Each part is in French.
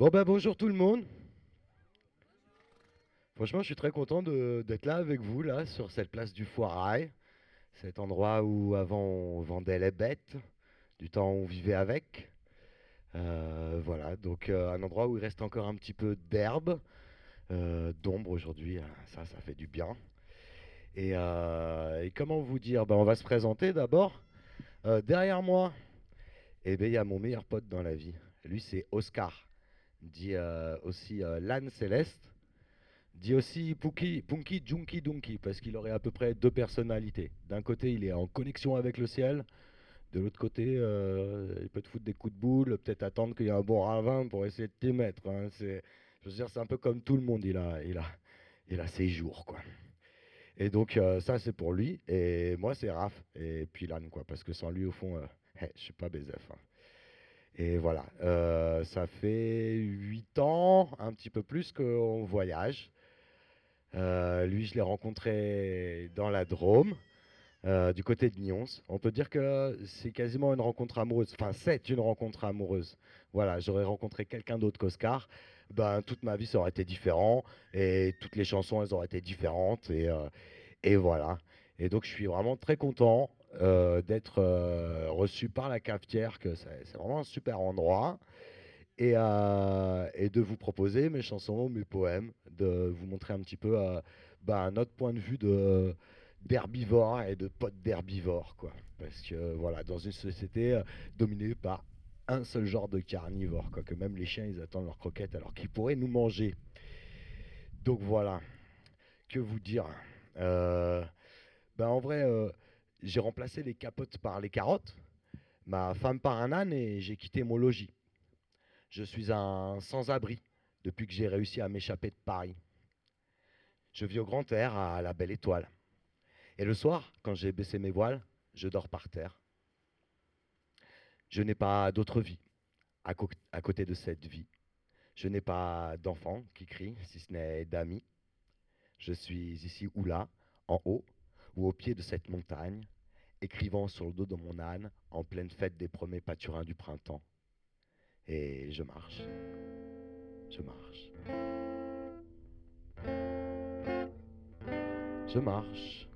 Bon ben bonjour tout le monde. Franchement, je suis très content d'être là avec vous, là, sur cette place du Foirail. Cet endroit où avant on vendait les bêtes, du temps on vivait avec. Euh, voilà, donc euh, un endroit où il reste encore un petit peu d'herbe, euh, d'ombre aujourd'hui, hein, ça, ça fait du bien. Et, comment vous dire? Ben, on va se présenter d'abord. Derrière moi, eh ben, il y a mon meilleur pote dans la vie. Lui, c'est Oscar, dit euh, aussi euh, l'âne céleste, dit aussi Punky, Punky Junky Dunky, parce qu'il aurait à peu près deux personnalités. D'un côté, il est en connexion avec le ciel. De l'autre côté, euh, il peut te foutre des coups de boule, peut-être attendre qu'il y ait un bon ravin pour essayer de t'y mettre. hein. C'est, je veux dire, c'est un peu comme tout le monde, il a, il a, il a ses jours, quoi. Et donc, ça, c'est pour lui. Et moi, c'est Raph. Et puis l'âne, quoi. Parce que sans lui, au fond, euh, eh, je suis pas BZF. hein. Et voilà. Euh, ça fait 8 ans, un petit peu plus, qu'on voyage. Euh, lui, je l'ai rencontré dans la Drôme, euh, du côté de Nyons. On peut dire que c'est quasiment une rencontre amoureuse. Enfin, c'est une rencontre amoureuse. Voilà, j'aurais rencontré quelqu'un d'autre qu'Oscar. Ben, toute ma vie, ça aurait été différent. Et toutes les chansons, elles auraient été différentes. Et, et voilà. Et donc, je suis vraiment très content euh, d'être euh, reçu par la cafetière, que c'est vraiment un super endroit. Et, euh, et de vous proposer mes chansons, mes poèmes, de vous montrer un petit peu euh, ben, notre point de vue de d'herbivore et de potes d'herbivore. Parce que voilà, dans une société dominée par un seul genre de carnivore, quoi, que même les chiens, ils attendent leurs croquettes alors qu'ils pourraient nous manger. Donc voilà, que vous dire ben, En vrai, j'ai remplacé les capotes par les carottes, ma femme par un âne et j'ai quitté mon logis. Je suis un sans-abri depuis que j'ai réussi à m'échapper de Paris. Je vis au grand air à la belle étoile. Et le soir, quand j'ai baissé mes voiles, je dors par terre. Je n'ai pas d'autre vie à, côté de cette vie. Je n'ai pas d'enfants qui crient, si ce n'est d'amis. Je suis ici ou là, en haut, au pied de cette montagne, écrivant sur le dos de mon âne en pleine fête des premiers pâturins du printemps. Et je marche. Je marche. Je marche.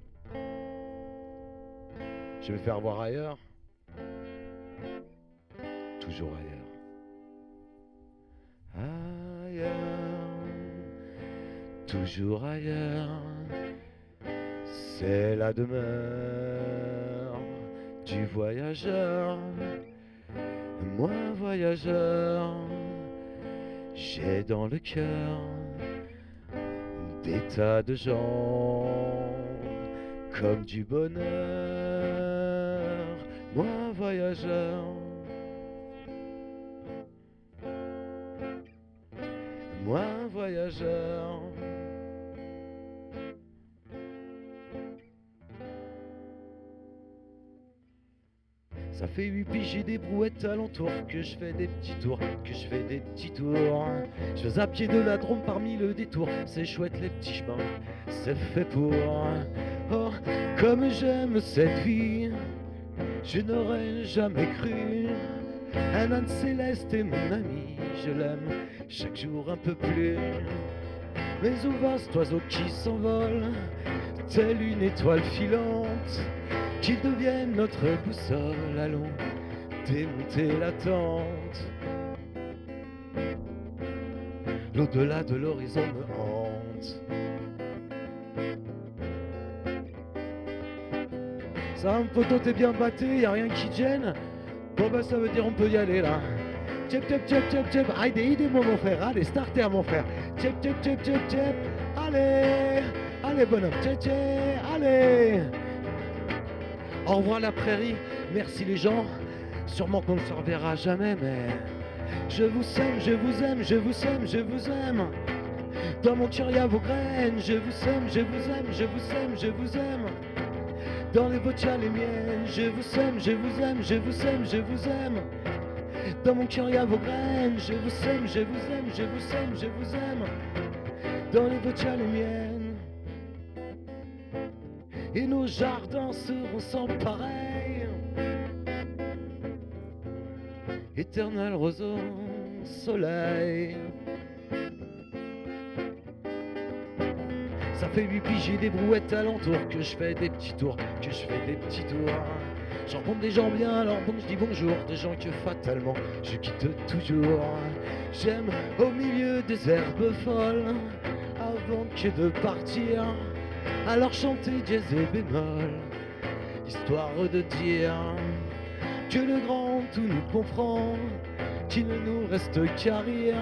Je vais faire voir ailleurs. Toujours ailleurs. Ailleurs. Toujours ailleurs. C'est la demeure du voyageur. Moi, voyageur, j'ai dans le cœur des tas de gens comme du bonheur. Moi, voyageur, moi, voyageur. Ça fait huit piges, j'ai des brouettes alentour, que je fais des petits tours, que je fais des petits tours. Je vais à pied de la Drôme parmi le détour, c'est chouette les petits chemins, c'est fait pour. Oh, comme j'aime cette vie, je n'aurais jamais cru. Un âne céleste est mon ami, je l'aime chaque jour un peu plus. Mais où va cet oiseau qui s'envole, telle une étoile filante qu'il devienne notre boussole. Allons démonter la tente. L'au-delà de l'horizon me hante. Ça, un poteau, t'es bien batté, y a rien qui gêne. Bon, bah, ça veut dire on peut y aller là. Tchep, tchep, tchep, tchep, tchep. Allez, aidez-moi, mon frère. Allez, starter, mon frère. Tchep, tchep, tchep, tchep, tchep. Allez, allez, bonhomme. Tchep, tchep, allez. Au revoir la prairie, merci les gens. Sûrement qu'on ne se reverra jamais, mais je vous aime, je vous aime, je vous aime, je vous aime. Dans mon cœur vos graines, je vous aime, je vous aime, je vous aime, je vous aime. Dans les a les miennes, je vous aime, je vous aime, je vous aime, je vous aime. Dans mon cœur vos graines, je vous aime, je vous aime, je vous aime, je vous aime. Dans les a les miennes et nos jardins seront sans pareil. Éternel roseau, soleil. Ça fait huit piges des brouettes alentour que je fais des petits tours, que je fais des petits tours. J'en rencontre des gens bien, alors bon, je dis bonjour, des gens que fatalement je quitte toujours. J'aime au milieu des herbes folles, avant que de partir, alors chanter dièse et bémol, histoire de dire que le grand tout nous comprend, qu'il ne nous reste qu'à rire,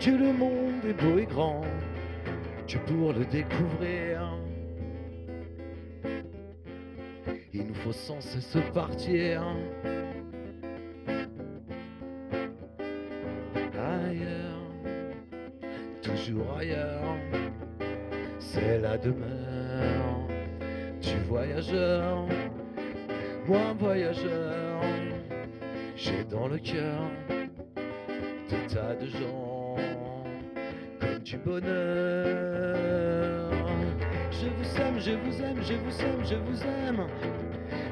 que le monde est beau et grand, que pour le découvrir. Il nous faut sans cesse partir. Ailleurs, toujours ailleurs, c'est la demeure du voyageur. Moi, voyageur, j'ai dans le cœur des tas de gens comme du bonheur. Je vous aime, je vous aime, je vous aime, je vous aime.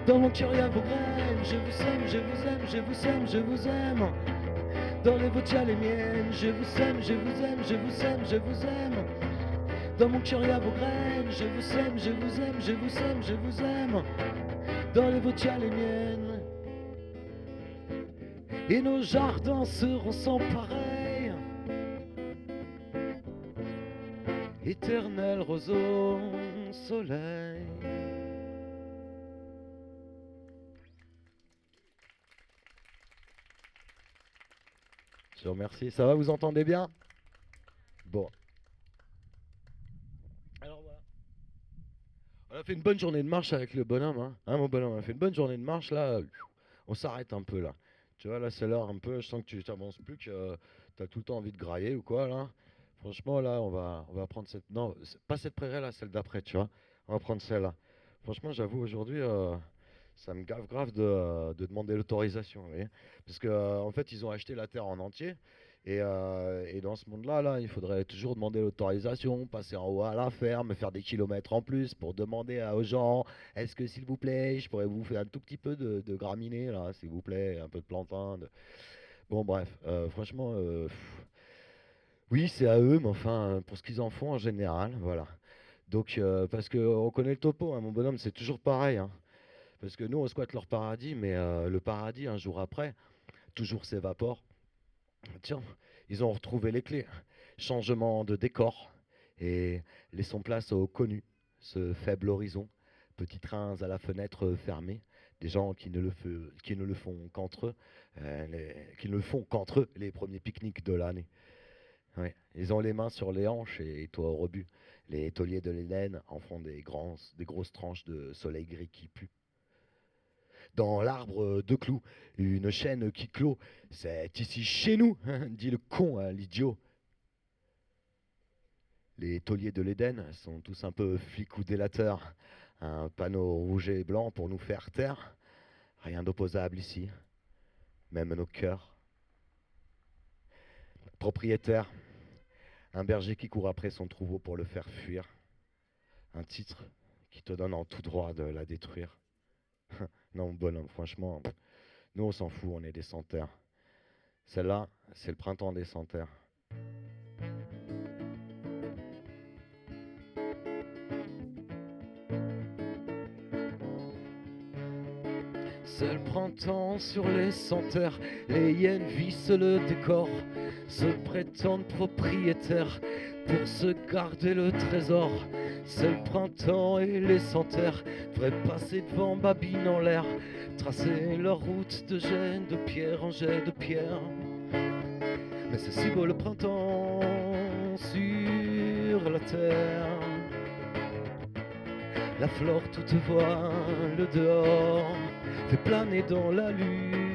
Dans mon cœur, il y a vos graines. Je vous aime, je vous aime, je vous aime, je vous aime. Dans les vôtres, les miennes. Je vous aime, je vous aime, je vous aime, je vous aime. Dans mon cœur, il y a vos graines. Je vous aime, je vous aime, je vous aime, je vous aime. Dans les vôtres, les miennes. Et nos jardins seront sans pareil. Éternel roseau, soleil. Je vous remercie. Ça va, vous entendez bien? Bon. Alors voilà. On a fait une bonne journée de marche avec le bonhomme, hein, Hein, bonhomme On a fait une bonne journée de marche là. On s'arrête un peu là. Tu vois, là c'est l'heure un peu. Je sens que tu t'avances plus, que tu as tout le temps envie de grailler ou quoi là. Franchement, là, on va, on va prendre cette. Non, pas cette prairie là, celle d'après, tu vois. On va prendre celle-là. Franchement, j'avoue, aujourd'hui, euh, ça me gave grave de, euh, de demander l'autorisation. Parce que euh, en fait, ils ont acheté la terre en entier. Et, euh, et dans ce monde-là, là, il faudrait toujours demander l'autorisation, passer en haut à la ferme, faire des kilomètres en plus pour demander aux gens est-ce que, s'il vous plaît, je pourrais vous faire un tout petit peu de, de graminées, là, s'il vous plaît, un peu de plantain. de- Bon, bref, euh, franchement, euh, oui, c'est à eux, mais enfin, pour ce qu'ils en font en général, voilà. Donc, parce qu'on connaît le topo, hein, mon bonhomme, c'est toujours pareil. hein. Parce que nous, on squatte leur paradis, mais le paradis, un jour après, toujours s'évapore. Tiens, ils ont retrouvé les clés. Changement de décor. Et laissons place au connu, ce faible horizon. Petits trains à la fenêtre fermée. Des gens qui ne le, font qu'entre eux. euh, les- qui ne le font qu'entre eux, les premiers pique-niques de l'année. Ils ont les mains sur les hanches et toi au rebut. Les tauliers de l'Hélène en font des, grands, des grosses tranches de soleil gris qui pue. Dans l'arbre de clous, une chaîne qui clôt. C'est ici chez nous, dit le con à l'idiot. Les tauliers de l'Éden sont tous un peu flics ou délateurs. Un panneau rouge et blanc pour nous faire taire. Rien d'opposable ici, même nos cœurs. Propriétaire, un berger qui court après son troupeau pour le faire fuir. Un titre qui te donne en tout droit de la détruire. Non, bonhomme, franchement, nous on s'en fout, on est des centaires. Celle-là, c'est le printemps des centaires. C'est le printemps sur les centaires, les hyènes vissent le décor, se prétendent propriétaires pour se garder le trésor. C'est le printemps et les centaires devraient passer devant Babine en l'air, tracer leur route de jet de pierre en jet de pierre. Mais c'est si beau le printemps sur la terre. La flore toute voile dehors fait planer dans la lumière.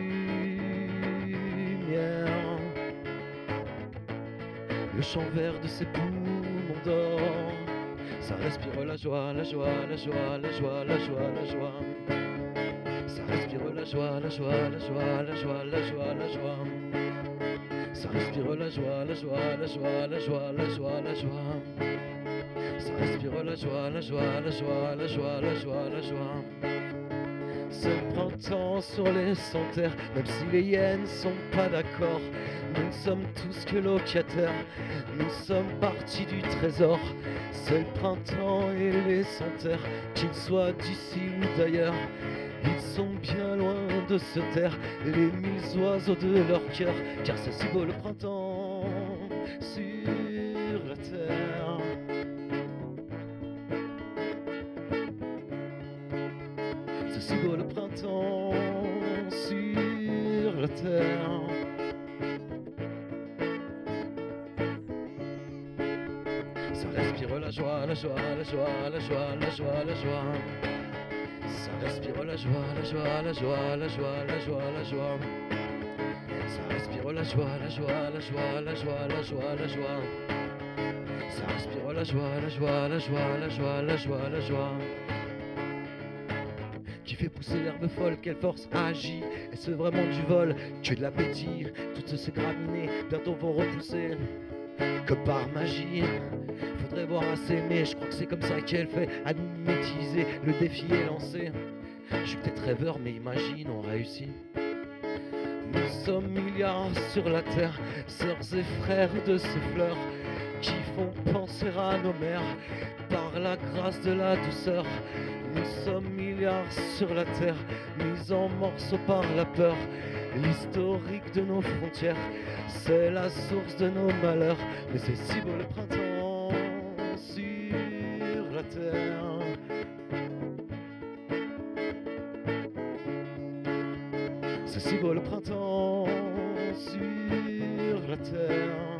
Le chant vert de ses poumons d'or, ça respire la joie, la joie, la joie, la joie, la joie, la joie. Ça respire la joie, la joie, la joie, la joie, la joie, la joie. Ça respire la joie, la joie, la joie, la joie, la joie, la joie. Ça respire la joie, la joie, la joie, la joie, la joie, la joie. Le printemps sur les terre même si les hyènes sont pas d'accord. Nous sommes tous que locataires, nous sommes partis du trésor. C'est le printemps et les terre qu'ils soient d'ici ou d'ailleurs. Ils sont bien loin de se taire, les mille oiseaux de leur cœur, car c'est si beau le printemps Beau le printemps sur la terre. Ça respire la joie, la joie, la joie, la joie, la joie, la joie. Ça respire la joie, la joie, la joie, la joie, la joie, la joie. Ça respire la joie, la joie, la joie, la joie, la joie, la joie. Ça respire la joie, la joie, la joie, la joie, la joie, la joie. Qui fait pousser l'herbe folle, quelle force agit. Est-ce vraiment du vol? Que de l'appétit Toutes ces graminées bientôt vont repousser. Comme par magie. Faudrait voir assez mais je crois que c'est comme ça qu'elle fait. À nous métiser, le défi est lancé. Je suis peut-être rêveur, mais imagine, on réussit. Nous sommes milliards sur la terre, sœurs et frères de ces fleurs qui font penser à nos mères par la grâce de la douceur. Nous sommes milliards sur la terre, mis en morceaux par la peur. L'historique de nos frontières, c'est la source de nos malheurs. Mais c'est si beau le printemps sur la terre. C'est si beau le printemps sur la terre.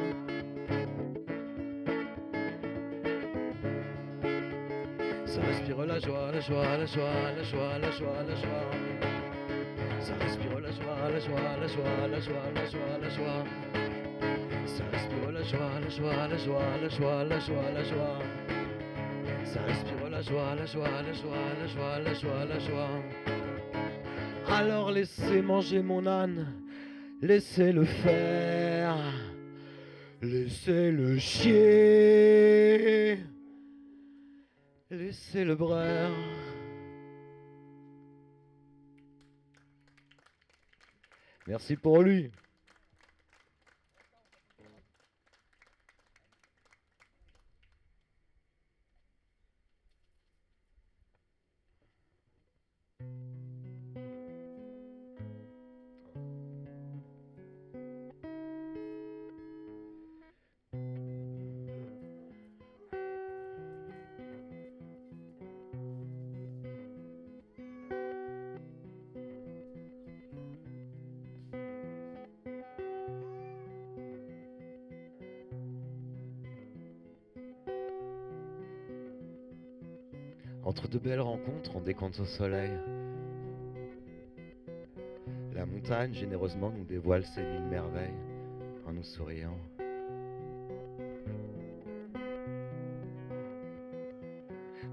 Respire la joie, la joie, la joie, la joie, la joie, la joie. Ça respire la joie, la joie, la joie, la joie, la joie, la joie. Ça respire la joie, la joie, la joie, la joie, la joie, la joie. Ça respire la joie, la joie, la joie, la joie, la joie, la joie. Alors laissez manger mon âne, laissez-le faire, laissez-le chier, laissez-le braire. Merci pour lui. Entre de belles rencontres, on décompte au soleil. La montagne généreusement nous dévoile ses mille merveilles en nous souriant.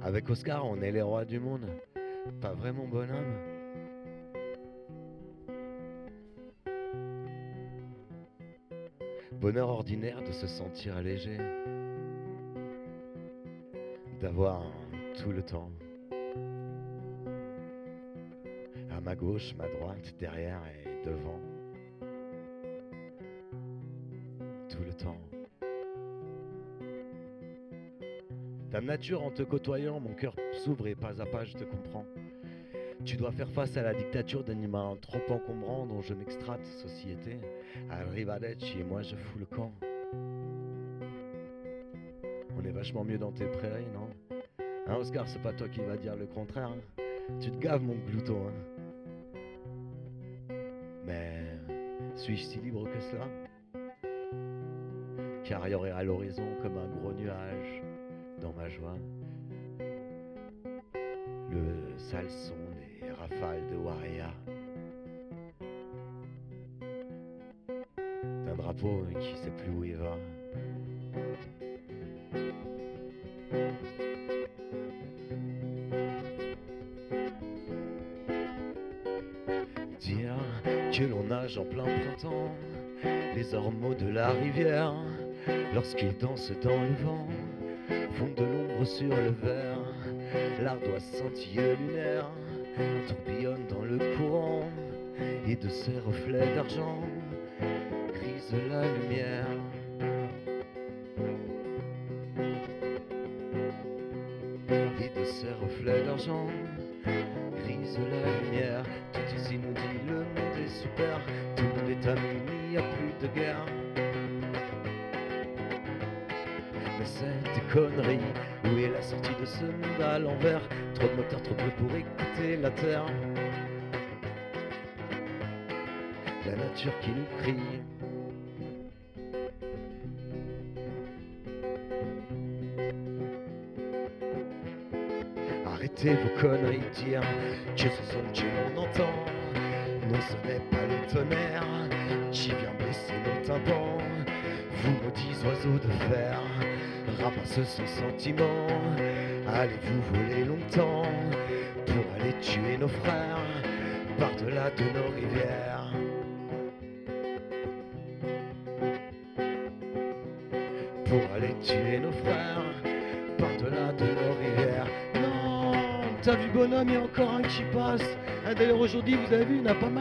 Avec Oscar, on est les rois du monde, pas vraiment bonhomme? Bonheur ordinaire de se sentir léger, d'avoir tout le temps. À ma gauche, ma droite, derrière et devant. Tout le temps. Dame nature, en te côtoyant, mon cœur s'ouvre et pas à pas je te comprends. Tu dois faire face à la dictature d'animaux trop encombrants dont je m'extrate, société. Arrivederci et moi je fous le camp. On est vachement mieux dans tes prairies, non? Hein, Oscar, c'est pas toi qui va dire le contraire. Hein. Tu te gaves, mon glouton. Hein. Mais suis-je si libre que cela? Car il y aurait à l'horizon comme un gros nuage dans ma joie. Le sale son des rafales de Waria. D'un drapeau qui sait plus où il va. Ormeaux de la rivière, lorsqu'ils dansent dans le vent, font de l'ombre sur le verre, l'ardoise scintille lunaire, tourbillonne dans le courant et de ses reflets d'argent grise la lumière.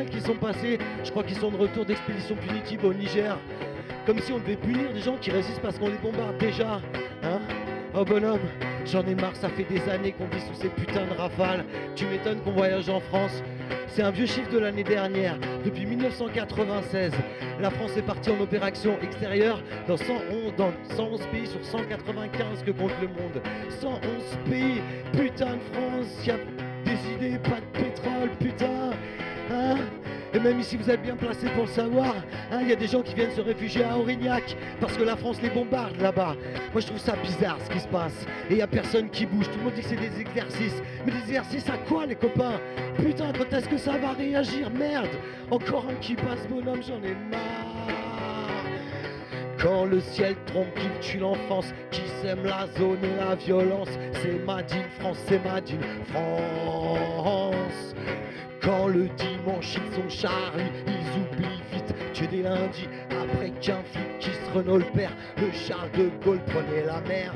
Qui sont passés. Je crois qu'ils sont de retour d'expédition punitive au Niger. Comme si on devait punir des gens qui résistent parce qu'on les bombarde déjà. Hein Oh bonhomme, j'en ai marre, ça fait des années qu'on vit sous ces putains de rafales. Tu m'étonnes qu'on voyage en France. C'est un vieux chiffre de l'année dernière. Depuis 1996, la France est partie en opération extérieure dans 111, dans 111 pays sur 195 que compte le monde. 111 pays, putain de France, y a des idées, pas de pétrole, putain. Hein et même ici, vous êtes bien placé pour le savoir. hein, Il y a des gens qui viennent se réfugier à Aurignac parce que la France les bombarde là-bas. Moi, je trouve ça bizarre ce qui se passe. Et il n'y a personne qui bouge. Tout le monde dit que c'est des exercices. Mais des exercices à quoi, les copains? Putain, quand est-ce que ça va réagir? Merde Encore un qui passe, bonhomme, j'en ai marre. Quand le ciel trompe, qu'il tue l'enfance, qui sème la zone et la violence, c'est Madine France, c'est Madine France. Quand le dimanche ils sont Charlie, ils oublient vite Dieu des lundis, après qu'un flic qui se Renault le père, le Charles de Gaulle prenait la mer.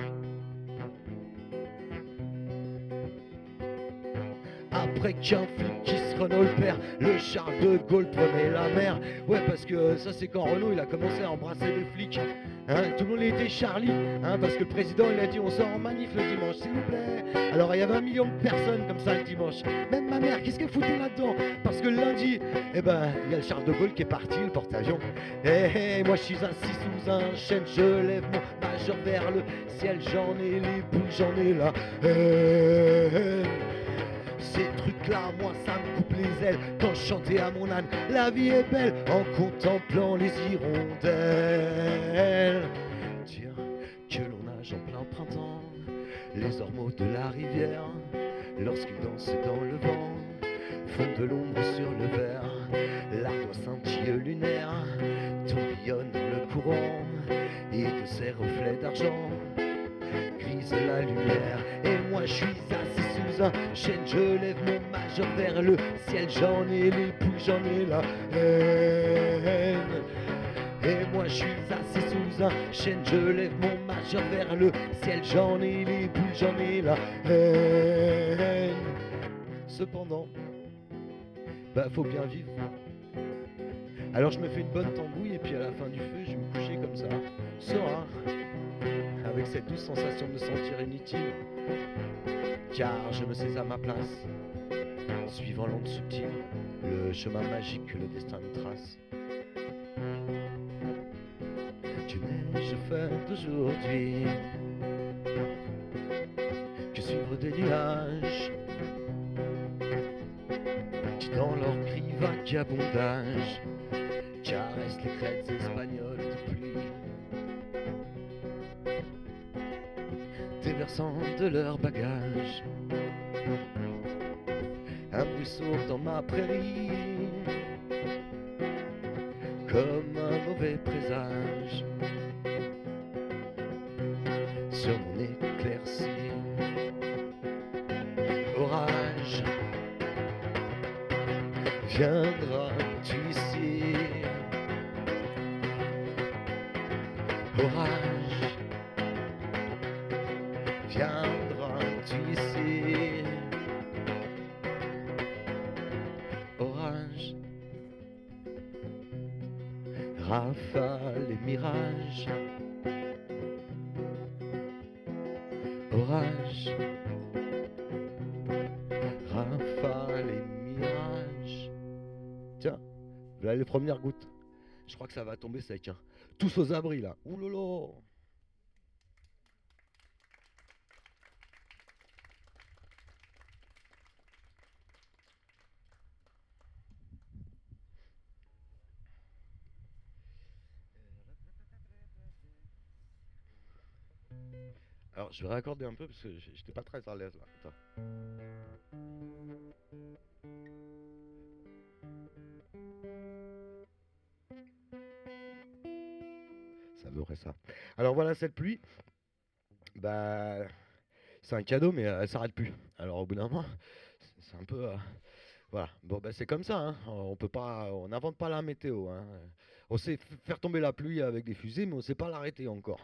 Après qu'un flic qui se Renault le père, le Charles de Gaulle prenait la mer. Ouais, parce que euh, ça c'est quand Renault il a commencé à embrasser les flics. Hein, tout le monde était Charlie, hein, parce que le président il a dit on sort en manif le dimanche, s'il vous plaît. Alors il y avait un million de personnes comme ça le dimanche. Même ma mère, qu'est-ce qu'elle foutait là-dedans? Parce que lundi, eh ben, il y a le Charles de Gaulle qui est parti, le porte-avions. Eh, eh, moi je suis assis sous un chêne, je lève mon majeur vers le ciel, j'en ai les boules, j'en ai haine. Ces trucs-là, moi, ça me coupe les ailes quand je chantais à mon âne. La vie est belle en contemplant les hirondelles. Dire que l'on nage en plein printemps, les ormeaux de la rivière, lorsqu'ils dansent dans le vent, font de l'ombre sur le verre. L'ardoise scintille lunaire tourbillonne dans le courant, et de ses reflets d'argent grise la lumière. Et moi, je suis assis sous un chêne, je lève mon majeur vers le ciel, j'en ai les poules, j'en ai la haine. Et moi, je suis assis sous un chêne, je lève mon majeur vers le ciel, j'en ai les poules, j'en ai la haine. Cependant, bah, faut bien vivre. Alors, je me fais une bonne tambouille, et puis à la fin du feu, je vais me coucher comme ça, serein avec cette douce sensation de me sentir inutile. Car je me sais à ma place, suivant l'onde subtile, le chemin magique que le destin nous trace. Tu neige fait d'aujourd'hui? Que suivre des nuages? Qui dans leur cri vagabondage caressent les crêtes espagnoles de pluie. Déversant de leur bagage. Un bruit sourd dans ma prairie, comme un mauvais présage. Sur mon éclaircie, orage, viendras-tu ici? Viendras-tu ici Orage rafales et mirages, orage, rafales et mirages. Tiens, voilà les premières gouttes. Je crois que ça va tomber sec. Hein. Tous aux abris là. Ouh je vais raccorder un peu parce que j'étais pas très à l'aise là. Attends. Ça devrait ça. Alors voilà, cette pluie, bah, c'est un cadeau, mais elle s'arrête plus. Alors au bout d'un moment, c'est un peu, euh, voilà. Bon, bah, c'est comme ça. Hein. On peut pas, on n'invente pas la météo. Hein. On sait faire tomber la pluie avec des fusées, mais on sait pas l'arrêter encore.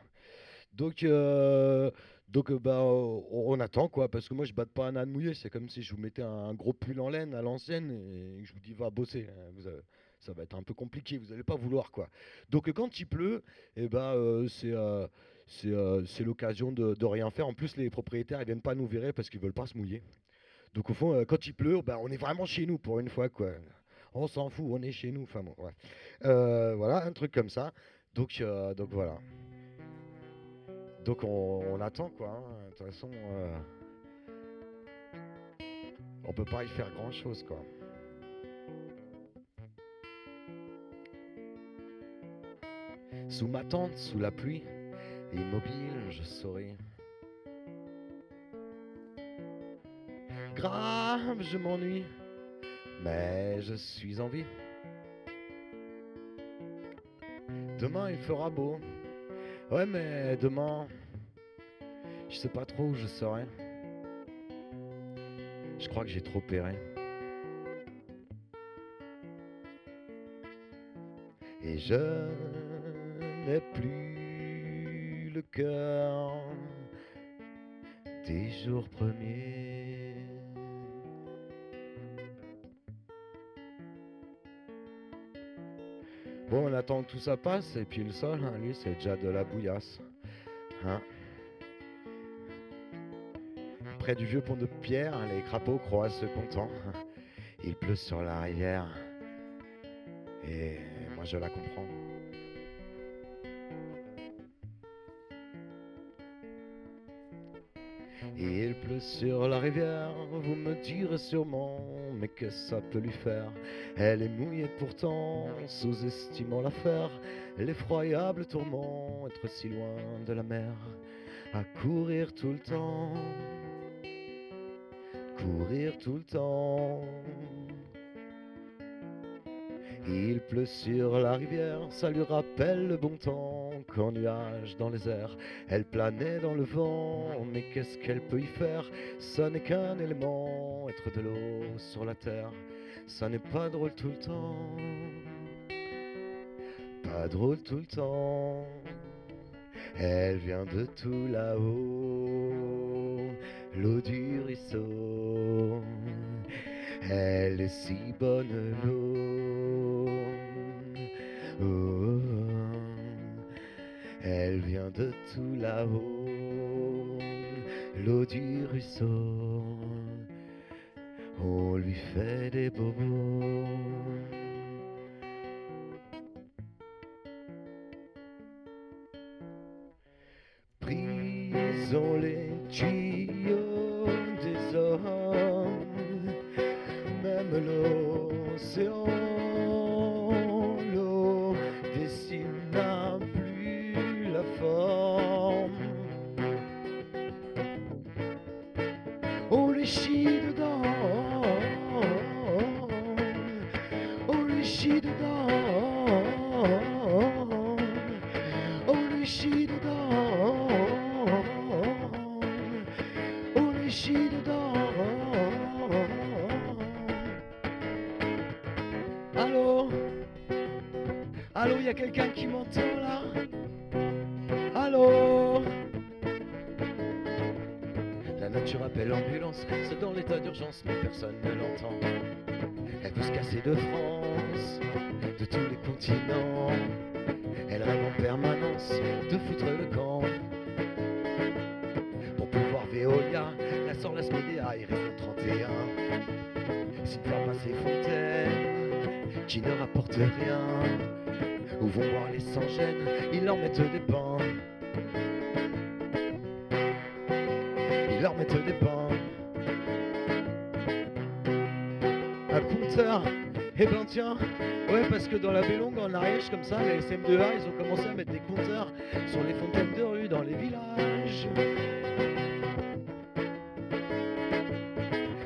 Donc, euh, donc euh, bah, on, attend quoi, parce que moi je batte pas un âne mouillé, c'est comme si je vous mettais un, gros pull en laine à l'ancienne et je vous dis va bosser. Hein, vous ça va être un peu compliqué, vous n'allez pas vouloir quoi. Donc quand il pleut, et eh ben, euh, c'est l'occasion de, rien faire. En plus, les propriétaires ils viennent pas nous virer parce qu'ils veulent pas se mouiller. Donc au fond, quand il pleut, ben, on est vraiment chez nous pour une fois quoi. On s'en fout, on est chez nous. Enfin bon, voilà, un truc comme ça. Donc, donc voilà. Donc on, attend quoi. Hein. De toute façon, euh, on peut pas y faire grand chose quoi. Sous ma tente, sous la pluie, immobile, je souris. Grave, je m'ennuie, mais je suis en vie. Demain il fera beau, Ouais, mais demain, je sais pas trop où je serai. Je crois que j'ai trop péré. Et je n'ai plus le cœur des jours premiers. Bon, on attend que tout ça passe, et puis le sol, hein, lui, c'est déjà de la bouillasse. Hein. Du vieux pont de pierre, les crapauds croisent ce content. Il pleut sur la rivière, et moi je la comprends. Il pleut sur la rivière, vous me direz sûrement, mais que ça peut lui faire? Elle est mouillée pourtant, sous-estimant l'affaire, l'effroyable tourment, être si loin de la mer, à courir tout le temps, tout le temps. Il pleut sur la rivière, ça lui rappelle le bon temps qu'en nuage dans les airs, elle planait dans le vent. Mais qu'est-ce qu'elle peut y faire? Ça n'est qu'un élément, être de l'eau sur la terre, ça n'est pas drôle tout le temps. Pas drôle tout le temps. Elle vient de tout là-haut, l'eau du ruisseau. Elle est si bonne l'eau. Oh, elle vient de tout là-haut, l'eau du ruisseau. On lui fait des bobos. En comme ça, les SM2A, ils ont commencé à mettre des compteurs sur les fontaines de rue dans les villages.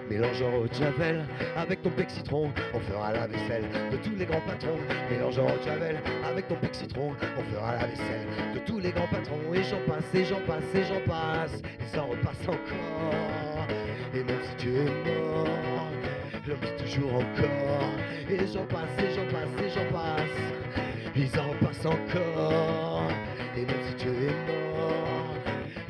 Mélange en de javel avec ton pec citron, on fera la vaisselle de tous les grands patrons. Mélange en de javel avec ton pec citron, on fera la vaisselle de tous les grands patrons. Et j'en passe, et j'en passe, et j'en passe, et ça repasse encore. Et même si tu es mort, l'homme vit toujours encore. Et j'en passe, et j'en passe, et j'en passe, ils en repassent encore. Et même si tu es mort,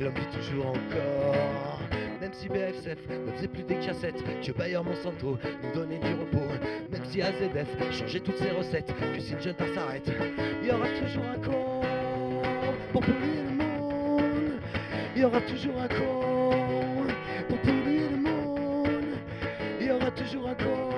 l'homme vit toujours encore. Même si BFSF ne faisait plus des cassettes, que Bayer Monsanto nous donnait du repos. Même si AZF changeait toutes ses recettes, le jeune s'arrête, il y aura toujours un con pour polluer le monde. Il y aura toujours un con pour polluer le monde. Il y aura toujours un con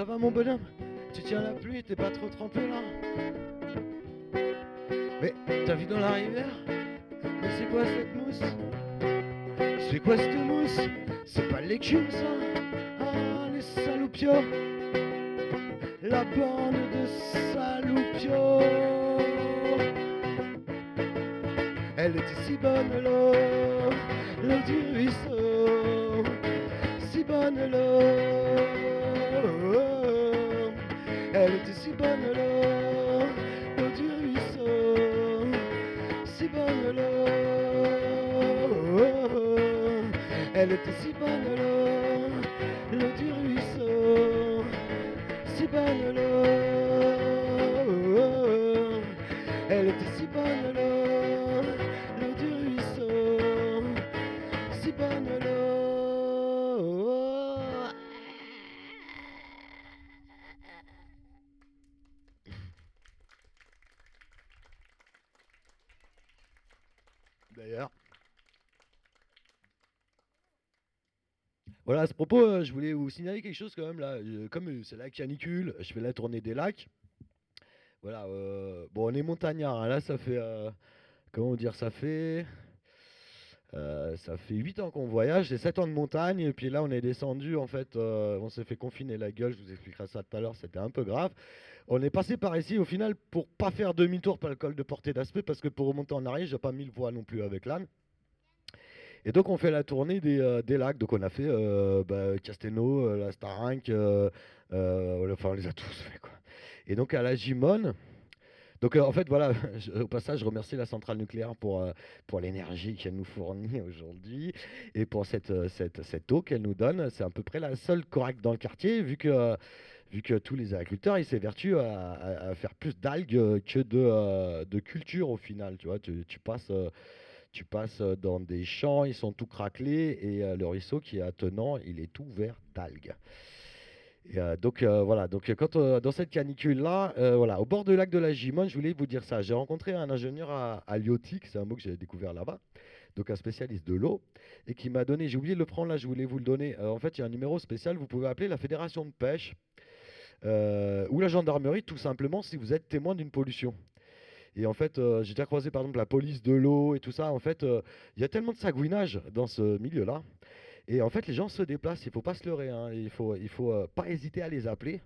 Ça va mon bonhomme Tu tiens la pluie, t'es pas trop trempé là. Mais t'as vu dans la rivière Mais c'est quoi cette mousse C'est quoi cette mousse C'est pas l'écume ça Ah les saloupios. La bande de saloupios. Elle était si bonne l'eau. L'eau du ruisseau Elle à ce propos, euh, je voulais vous signaler quelque chose quand même là. Euh, Comme euh, c'est la canicule, je fais la tournée des lacs. Voilà, bon, on est montagnard. hein, Là, ça fait, comment dire, ça fait, ça fait 8 ans qu'on voyage, c'est 7 ans de montagne. Et puis là, on est descendu, en fait, on s'est fait confiner la gueule. Je vous expliquerai ça tout à l'heure. C'était un peu grave. On est passé par ici, au final, pour pas faire demi-tour par le col de portée d'aspect, parce que pour remonter en arrière, j'ai pas mis le poids non plus avec l'âne. Et donc on fait la tournée des, euh, des lacs. Donc on a fait euh, bah, Castelnau, euh, la Starinque, euh, enfin on les a tous fait quoi. Et donc à la Gimone, donc en fait voilà, au passage je remercie la centrale nucléaire pour, pour l'énergie qu'elle nous fournit aujourd'hui et pour cette, cette, cette eau qu'elle nous donne. C'est à peu près la seule correcte dans le quartier vu que, vu que tous les agriculteurs ils s'évertuent à, à- faire plus d'algues que de, euh, de culture au final. Tu vois, tu, passes... tu passes euh, dans des champs, ils sont tout craquelés et euh, le ruisseau qui est attenant, il est tout vert d'algues. Euh, donc voilà, donc quand dans cette canicule là, voilà, au bord du lac de la Gimone, je voulais vous dire ça. J'ai rencontré un ingénieur à, à c'est un mot que j'ai découvert là-bas, donc un spécialiste de l'eau, et qui m'a donné, j'ai oublié de le prendre là, je voulais vous le donner. En fait, il y a un numéro spécial, vous pouvez appeler la fédération de pêche ou la gendarmerie, tout simplement, si vous êtes témoin d'une pollution. Et en fait, euh, j'ai déjà croisé par exemple la police de l'eau et tout ça. En fait, euh, il y a tellement de sagouinage dans ce milieu-là. Et en fait, les gens se déplacent. Il faut pas se leurrer. hein. Il faut, il faut euh, pas hésiter à les appeler.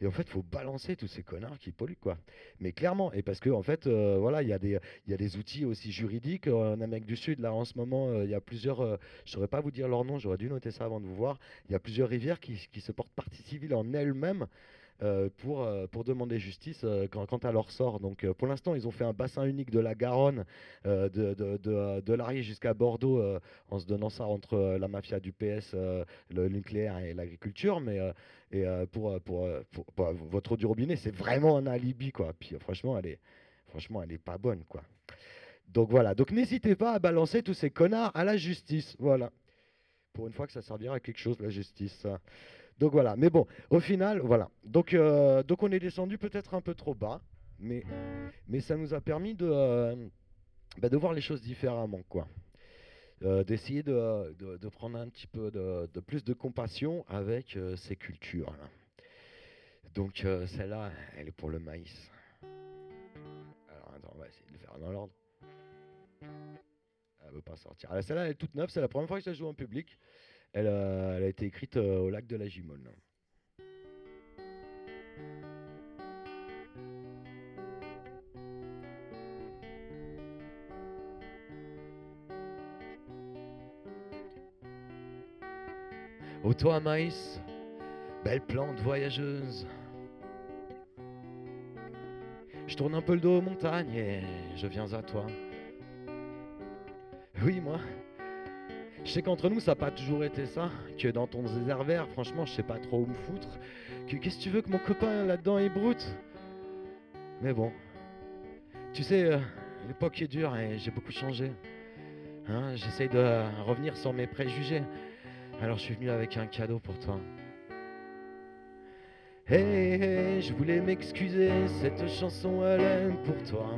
Et en fait, il faut balancer tous ces connards qui polluent, quoi. Mais clairement, et parce que en fait, voilà, il y a des, y a des outils aussi juridiques. En Amérique du Sud, là, en ce moment, il y a plusieurs. je saurais pas vous dire leur nom. J'aurais dû noter ça avant de vous voir. Il y a plusieurs rivières qui, qui se portent partie civile en elles-mêmes pour, euh, pour demander justice euh, quand, quant à leur sort. Donc euh, pour l'instant, ils ont fait un bassin unique de la Garonne, euh, de, de, de, euh, de jusqu'à Bordeaux, euh, en se donnant ça entre euh, la mafia du PS, euh, le nucléaire et l'agriculture. Mais euh, et, euh, pour, euh, pour, euh, pour- euh, votre eau du robinet, c'est vraiment un alibi, quoi. Puis euh, franchement, elle est, franchement, elle est pas bonne, quoi. Donc voilà, donc n'hésitez pas à balancer tous ces connards à la justice. Voilà. pour une fois que ça servira à quelque chose, la justice. Donc voilà, mais bon, au final, voilà. Donc, euh, donc on est descendu peut-être un peu trop bas, mais, mais ça nous a permis de, euh, bah, de voir les choses différemment, quoi. Euh, d'essayer de, de, prendre un petit peu de, plus de compassion avec ces cultures. Donc celle-là, elle est pour le maïs. Alors attends, on va essayer de le faire dans l'ordre. Elle veut pas sortir. Ah, celle-là, elle est toute neuve, c'est la première fois que je la joue en public. Elle, a été écrite euh, au lac de la Gimone. Ô toi maïs, belle plante voyageuse. Je tourne un peu le dos aux montagnes et je viens à toi. Oui, moi, je sais qu'entre nous, ça n'a pas toujours été ça. Que dans ton désert vert, franchement, je sais pas trop où me foutre. Que qu'est-ce que tu veux que mon copain là-dedans est brute Mais bon. Tu sais, euh, l'époque est dure et j'ai beaucoup changé. Hein, J'essaye de revenir sans mes préjugés. Alors je suis venu avec un cadeau pour toi. Hey, hey je voulais m'excuser, cette chanson elle aime pour toi.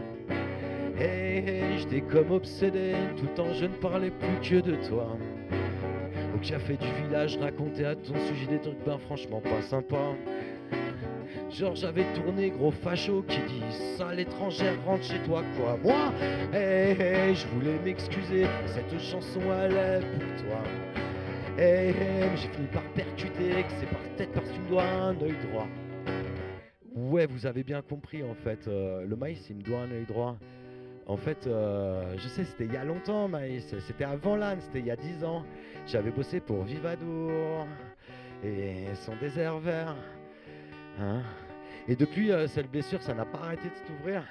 Hey, hey, j'étais comme obsédé, tout le temps je ne parlais plus que de toi. J'ai fait du village, raconter à ton sujet des trucs ben franchement pas sympa. Genre j'avais tourné gros facho qui dit ça l'étrangère rentre chez toi quoi Moi hey, hey je voulais m'excuser Cette chanson est pour toi Hey, hey j'ai fini par percuter Que c'est que tu me dois un œil droit Ouais vous avez bien compris en fait euh, Le maïs il me doit un œil droit en fait, euh, je sais, c'était il y a longtemps, Maïs. C'était avant l'âne, c'était il y a 10 ans. J'avais bossé pour Vivadour et son désert vert. Hein. et depuis, euh, cette blessure, ça n'a pas arrêté de s'ouvrir,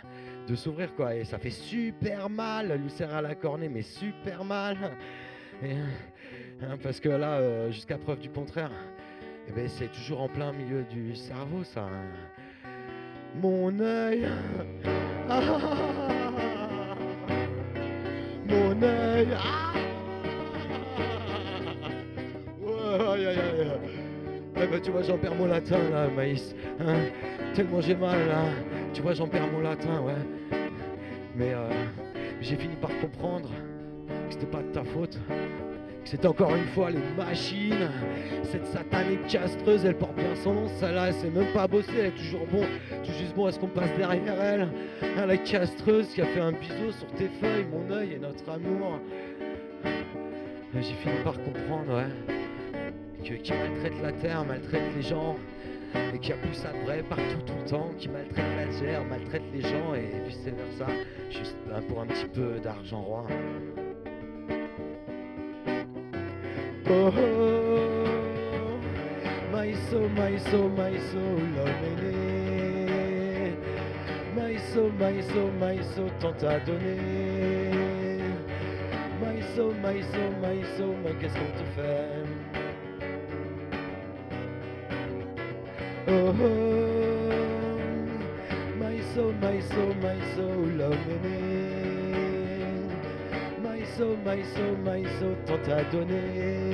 de s'ouvrir quoi. Et ça fait super mal, l'ulcère à la cornée, mais super mal. Hein, parce que là, euh, jusqu'à preuve du contraire, eh ben, c'est toujours en plein milieu du cerveau, ça. Mon œil. mon œil. Ah aïe. Eh ben, tu vois, j'en perds mon latin là, Maïs. Hein Tellement j'ai mal là. Tu vois, j'en perds mon latin, ouais. Mais euh, j'ai fini par comprendre que c'était pas de ta faute. Que c'était encore une fois les machines. Cette satanée castreuse, elle porte bien son nom, celle-là, elle sait même pas bosser, elle est toujours bon. Tout juste bon, est-ce qu'on passe derrière elle? Hein, La castreuse qui a fait un bisou sur tes feuilles, mon œil et notre amour. J'ai fini par comprendre, ouais qui maltraite la terre, maltraite les gens, et qui a plus ça de vrai partout tout le temps, qui maltraite la terre, maltraite les gens et vice versa, juste pour un petit peu d'argent roi. Oh, oh, my soul, my soul, my soul, My soul, my soul, my soul, tant à donner. My soul, my soul, my soul, mais qu'est-ce qu'on te fait? Oh, my soul, my soul, my soul, love me. Soul, my soul, tant à donner.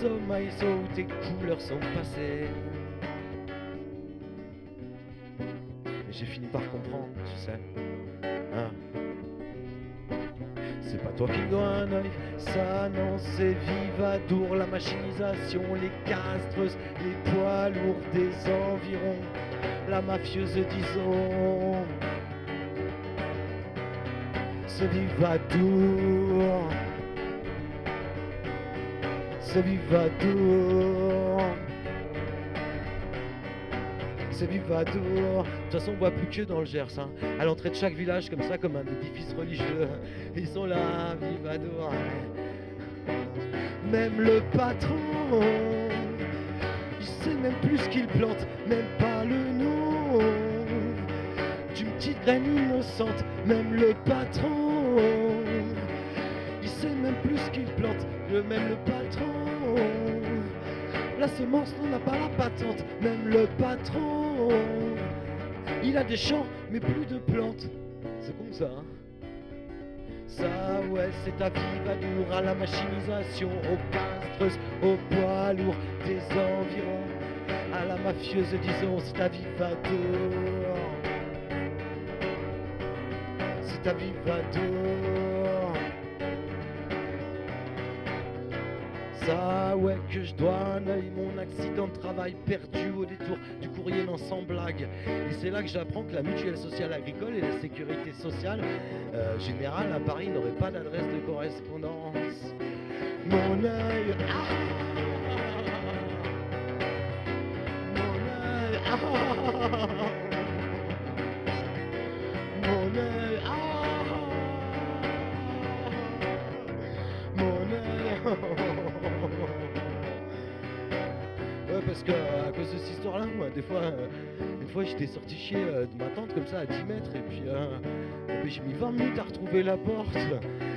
Soul, my soul, tes couleurs sont passées. J'ai fini par comprendre, tu sais. Hein c'est pas toi qui dois un œil, ça non, c'est Vivadour, la machinisation, les castres, les poids lourds des environs, la mafieuse disons. C'est Vivadour, c'est Vivadour c'est Vivadour. De toute façon, on voit plus que dans le Gers. Hein. À l'entrée de chaque village, comme ça, comme un édifice religieux. Ils sont là, Vivadour. Même le patron, il sait même plus ce qu'il plante, même pas le nom d'une petite graine innocente. Même le patron, il sait même plus ce qu'il plante, même le patron. La semence n'a pas la patente, même le patron. Il a des champs, mais plus de plantes. C'est comme ça, hein Ça, ouais, c'est ta vie va dur à la machinisation, aux castreuses, au poids lourd des environs, à la mafieuse, disons, si ta vie va. Si ta vie va. Ça, ouais, que je dois un œil, mon accident de travail perdu au détour du courrier non sans blague. Et c'est là que j'apprends que la mutuelle sociale agricole et la sécurité sociale euh, générale à Paris n'auraient pas d'adresse de correspondance. Mon œil, ah, mon œil, ah, parce que à cause de cette histoire-là, moi, des fois, euh, une fois, j'étais sorti chier euh, de ma tente comme ça à 10 mètres, et puis, euh, j'ai mis 20 minutes à retrouver la porte.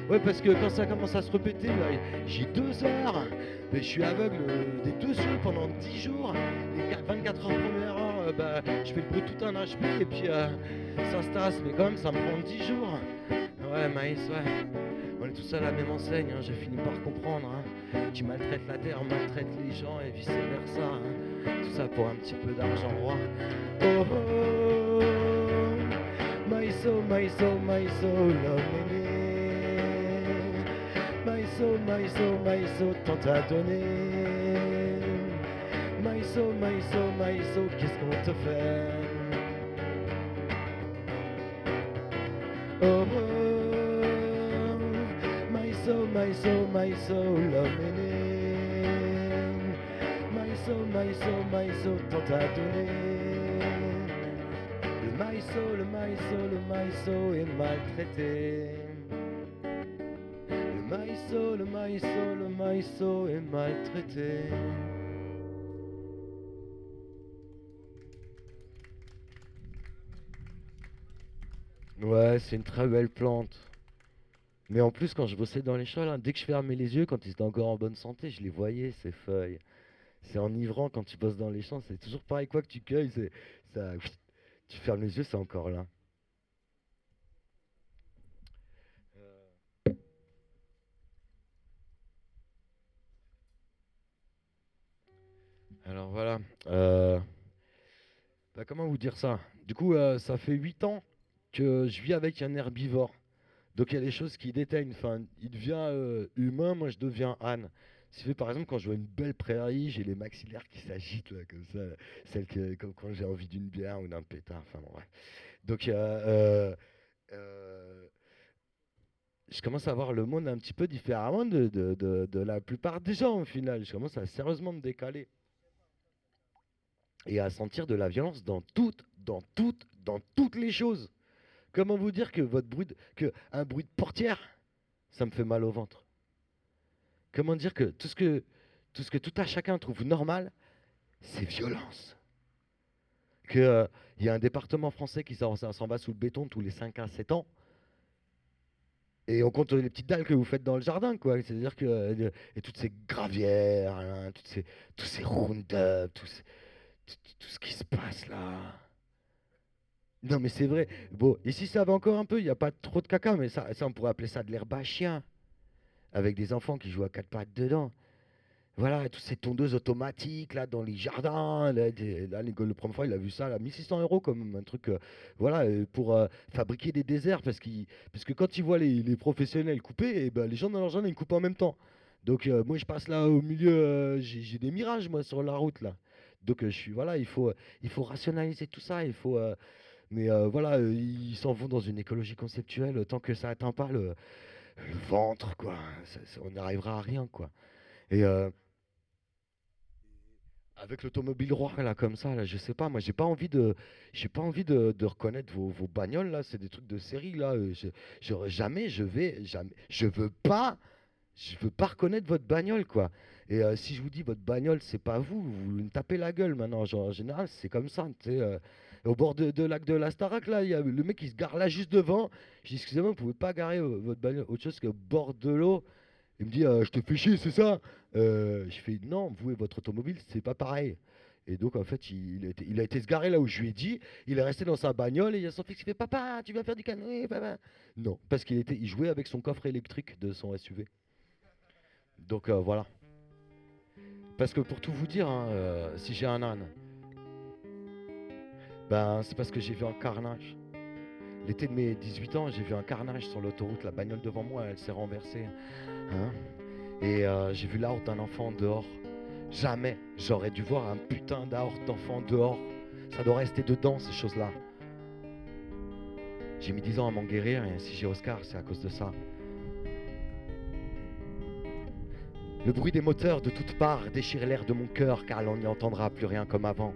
Ouais, parce que quand ça commence à se répéter, là, j'ai deux heures, mais je suis aveugle euh, des deux yeux pendant 10 jours. Les 4 24 heures première heure, euh, bah, je fais le bruit tout un HP, et puis ça se tasse, mais quand même, ça me prend 10 jours. Ouais, Maïs, ouais. On est tous à la même enseigne, hein, j'ai fini par comprendre. Hein. Qui maltraite la terre, maltraite les gens et vice versa. Hein. Tout ça pour un petit peu d'argent roi. Oh oh, my soul, my soul, love My soul, my soul, my soul, tant à donner. Soul, my soul, qu'est-ce qu'on te fait? Oh, oh, my soul, my soul, my soul, love My soul, my soul, my soul, tant à donner. Le my soul, le my soul, le my soul est maltraité. Le my soul, le my soul, le my soul est maltraité. Ouais, c'est une très belle plante. Mais en plus, quand je bossais dans les champs, là, dès que je fermais les yeux, quand ils étaient encore en bonne santé, je les voyais, ces feuilles. C'est enivrant quand tu bosses dans les champs, c'est toujours pareil, quoi que tu cueilles, c'est, ça, tu fermes les yeux, c'est encore là. Alors voilà. euh, bah, comment vous dire ça? Du coup, euh, ça fait 8 ans que je vis avec un herbivore. Donc il y a des choses qui déteignent. Enfin, il devient euh, humain, moi je deviens âne. Fait par exemple quand je vois une belle prairie, j'ai les maxillaires qui s'agitent là, comme ça, celle que comme quand j'ai envie d'une bière ou d'un pétard. Enfin bon, ouais. Donc euh, euh, je commence à voir le monde un petit peu différemment de- de- de la plupart des gens au final. Je commence à sérieusement me décaler et à sentir de la violence dans toutes, dans toutes, dans toutes les choses. Comment vous dire que votre bruit, de- que un bruit de portière, ça me fait mal au ventre? Comment dire que tout ce que tout ce que tout à chacun trouve normal, c'est violence? Que euh, y a un département français qui s'en va sous le béton tous les 5 à 7 ans. Et on compte les petites dalles que vous faites dans le jardin, quoi. C'est-à-dire que euh, et toutes ces gravières, hein, toutes ces, tous ces round-up, tout, ce- tout- tout- tout ce qui se passe là. Non, mais c'est vrai. Bon, ici ça va encore un peu, il n'y a pas trop de caca, mais ça, ça on pourrait appeler ça de l'herbe à chien, avec des enfants qui jouent à quatre pattes dedans. Voilà, toutes ces tondeuses automatiques là dans les jardins. Là, le première fois, il a vu ça, là, 1600 euros comme un truc, euh, voilà, euh, pour euh, fabriquer des déserts, parce, qu'il- parce que quand ils voient les, les professionnels couper, et ben, les gens dans leur jardin ils coupent en même temps. Donc moi je passe là au milieu, j'ai des mirages moi sur la route là. Donc je suis voilà, il faut, il faut rationaliser tout ça, il faut, mais euh, voilà, euh, ils s'en vont dans une écologie conceptuelle tant que ça atteint pas le, ventre quoi, on n'arrivera à rien quoi. Et euh, avec l'automobile roi là comme ça là, je sais pas, moi j'ai pas envie de, j'ai pas envie de, reconnaître vos, vos bagnoles là, c'est des trucs de série là, jamais je vais, jamais, je veux pas, je veux pas reconnaître votre bagnole quoi. Et si je vous dis votre bagnole c'est pas vous, vous me tapez la gueule maintenant. En général c'est comme ça, au bord de, de lac de la Starac là, il y a le mec qui se gare là juste devant. Je dis excusez-moi, vous pouvez pas garer euh, votre bagnole autre chose qu'au bord de l'eau. Il me dit, euh, je te fais chier, c'est ça? Euh, je fais, non, vous et votre automobile, c'est pas pareil. Et donc, en fait, il, a été, il a été se garer là où je lui ai dit. Il est resté dans sa bagnole et il y a son fils qui fait Papa, tu vas faire du canoë, papa. Non, parce qu'il était, il jouait avec son coffre électrique de son SUV. Donc voilà. Parce que pour tout vous dire, hein, si j'ai un âne, ben c'est parce que j'ai vu un carnage. L'été de mes 18 ans, j'ai vu un carnage sur l'autoroute. La bagnole devant moi, elle s'est renversée. Hein. et euh, j'ai vu l'aorte d'un enfant dehors. Jamais j'aurais dû voir un putain d'aorte d'enfant dehors. Ça doit rester dedans, ces choses-là. J'ai mis 10 ans à m'en guérir et si j'ai Oscar, c'est à cause de ça. Le bruit des moteurs de toutes parts déchire l'air de mon cœur car l'on n'y entendra plus rien comme avant.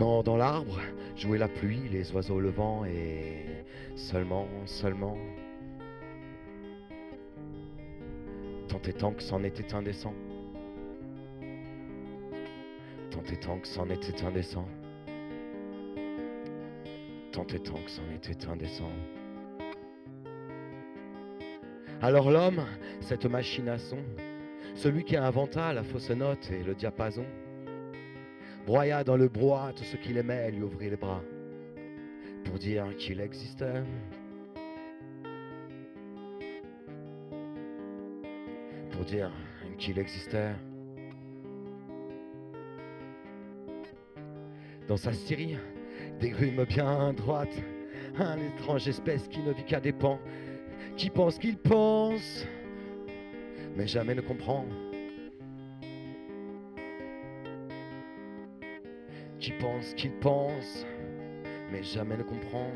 Quand dans l'arbre jouait la pluie, les oiseaux au levant et seulement, seulement, Tant et tant que c'en était indécent. Tant et tant que c'en était indécent. Tant et tant que c'en était indécent. Alors l'homme, cette machine à son, celui qui inventa la fausse note et le diapason, broya dans le brouhaha tout ce qu'il aimait lui ouvrit les bras pour dire qu'il existait. dire qu'il existait. Dans sa Syrie, des grumes bien droites, un étrange espèce qui ne vit qu'à des pans, qui pense qu'il pense, mais jamais ne comprend. Qui pense qu'il pense, mais jamais ne comprend.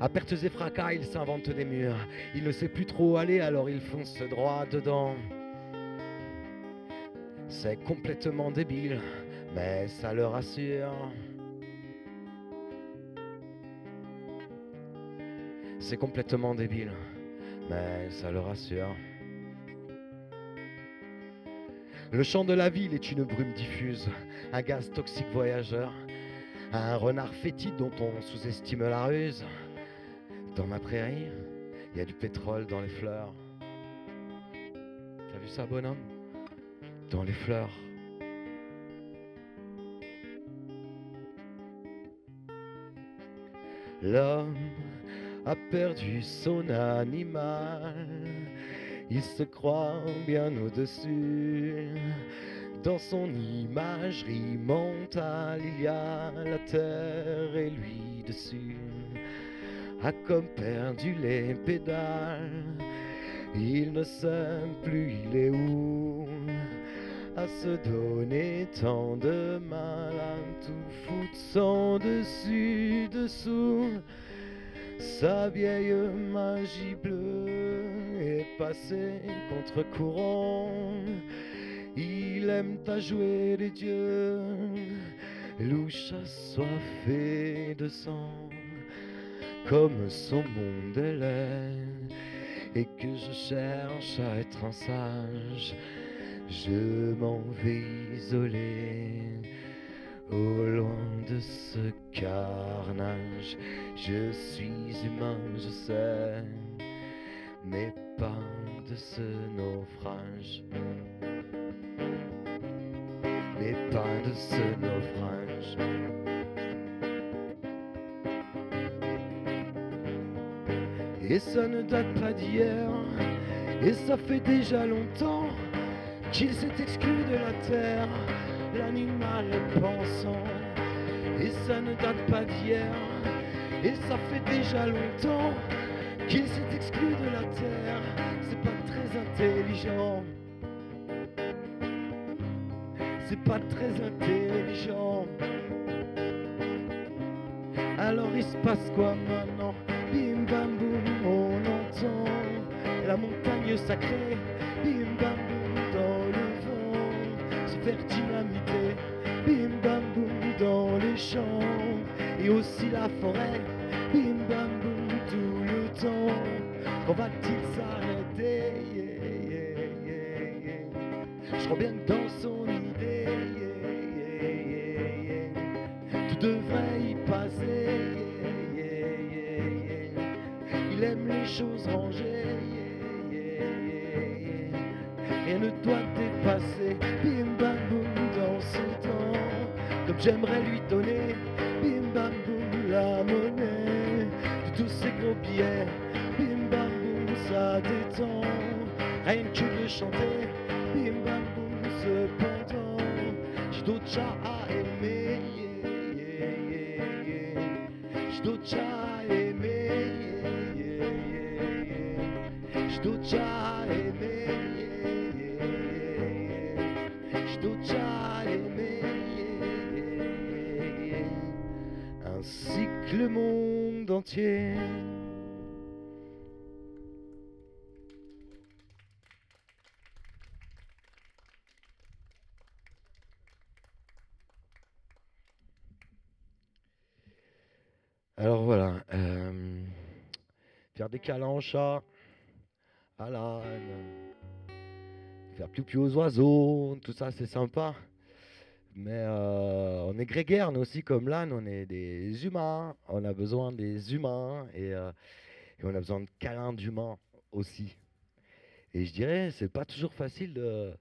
À pertes et fracas, il s'invente des murs. Il ne sait plus trop aller, alors il fonce droit dedans. C'est complètement débile, mais ça le rassure. C'est complètement débile, mais ça le rassure. Le champ de la ville est une brume diffuse, un gaz toxique voyageur, un renard fétide dont on sous-estime la ruse. Dans ma prairie, il y a du pétrole dans les fleurs. T'as vu ça, bonhomme? Dans les fleurs. L'homme a perdu son animal. Il se croit bien au-dessus. Dans son imagerie mentale, il y a la terre et lui dessus a comme perdu les pédales. Il ne sait plus il est où à se donner tant de mal à tout foutre sans dessus dessous. Sa vieille magie bleue est passée contre courant. Il aime à jouer les dieux, louche assoiffé de sang comme son monde est, et que je cherche à être un sage, je m'en vais isoler. Au loin de ce carnage, je suis humain, je sais, mais pas de ce naufrage. Mais pas de ce naufrage. Et ça ne date pas d'hier, et ça fait déjà longtemps qu'il s'est exclu de la terre, l'animal pensant. Et ça ne date pas d'hier, et ça fait déjà longtemps qu'il s'est exclu de la terre. C'est pas très intelligent. C'est pas très intelligent. Alors il se passe quoi maintenant? Bim bam boum, on entend la montagne sacrée, bim bam boum dans le vent, se faire dynamiter, bim bam boum dans les champs, et aussi la forêt, Quand va-t-il s'arrêter? Alors voilà, euh, faire des câlins en chat, à l'âne, faire plus aux oiseaux, tout ça c'est sympa. Mais euh, on est grégaire, nous aussi, comme l'âne, on est des humains, on a besoin des humains et, euh, on a besoin de câlins d'humains aussi. Et je dirais, c'est pas toujours facile de,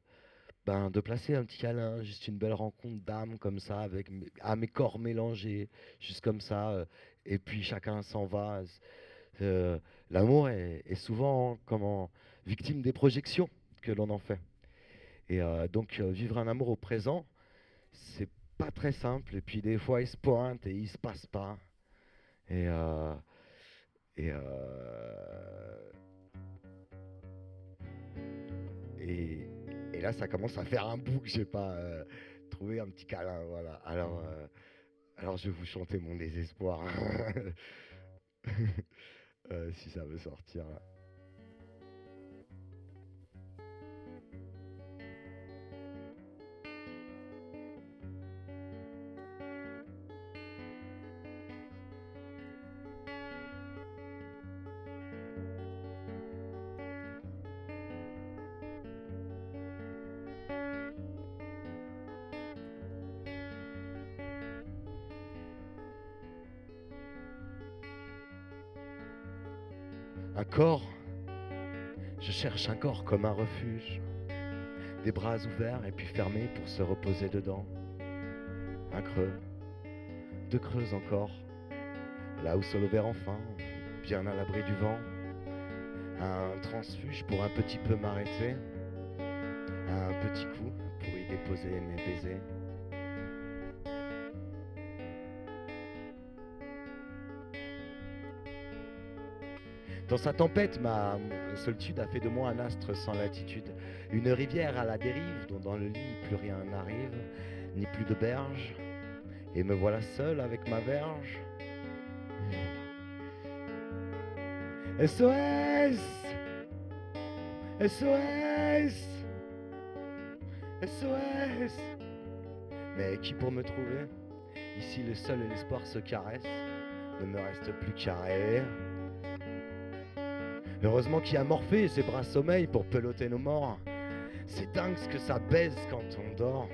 ben, de placer un petit câlin, juste une belle rencontre d'âme comme ça, avec mes- corps mélangés, juste comme ça, et puis chacun s'en va. Euh, L'amour est, souvent comment, victime des projections que l'on en fait. Et euh, donc euh, vivre un amour au présent, c'est pas très simple. Et puis des fois il se pointe et il se passe pas. Et, et, là ça commence à faire un bout que j'ai pas trouvé un petit câlin. Voilà. Alors, alors je vais vous chanter mon désespoir. Euh, si ça veut sortir. Cherche un corps comme un refuge. Des bras ouverts et puis fermés pour se reposer dedans. Un creux, deux creux encore, là où se lever enfin, bien à l'abri du vent. Un transfuge pour un petit peu m'arrêter. Un petit coup pour y déposer mes baisers. Dans sa tempête, ma solitude a fait de moi un astre sans latitude. Une rivière à la dérive dont dans le lit plus rien n'arrive, ni plus de berge. Et me voilà seul avec ma verge. SOS SOS SOS Mais qui pour me trouver? Ici le seul l'espoir se caresse. Ne me reste plus qu'à rêver. Heureusement qu'il a Morphée et ses bras sommeil pour peloter nos morts. C'est dingue ce que ça baise quand on dort.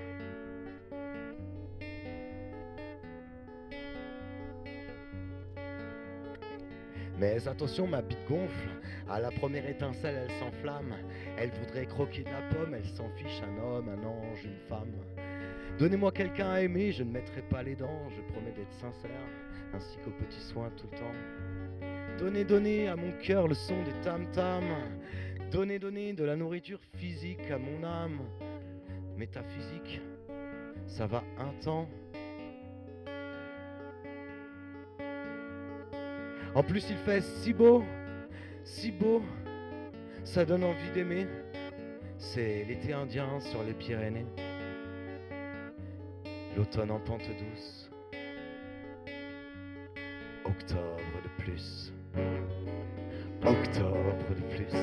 Mais attention, ma bite gonfle. À la première étincelle, elle s'enflamme. Elle voudrait croquer de la pomme, elle s'en fiche. Un homme, un ange, une femme. Donnez-moi quelqu'un à aimer, je ne mettrai pas les dents. Je promets d'être sincère, ainsi qu'aux petits soins tout le temps. Donnez, donnez à mon cœur le son des tam-tams. Donnez, donnez de la nourriture physique à mon âme. Métaphysique, ça va un temps. En plus, il fait si beau, si beau, ça donne envie d'aimer. C'est l'été indien sur les Pyrénées, l'automne en pente douce, octobre de plus, octobre de plus.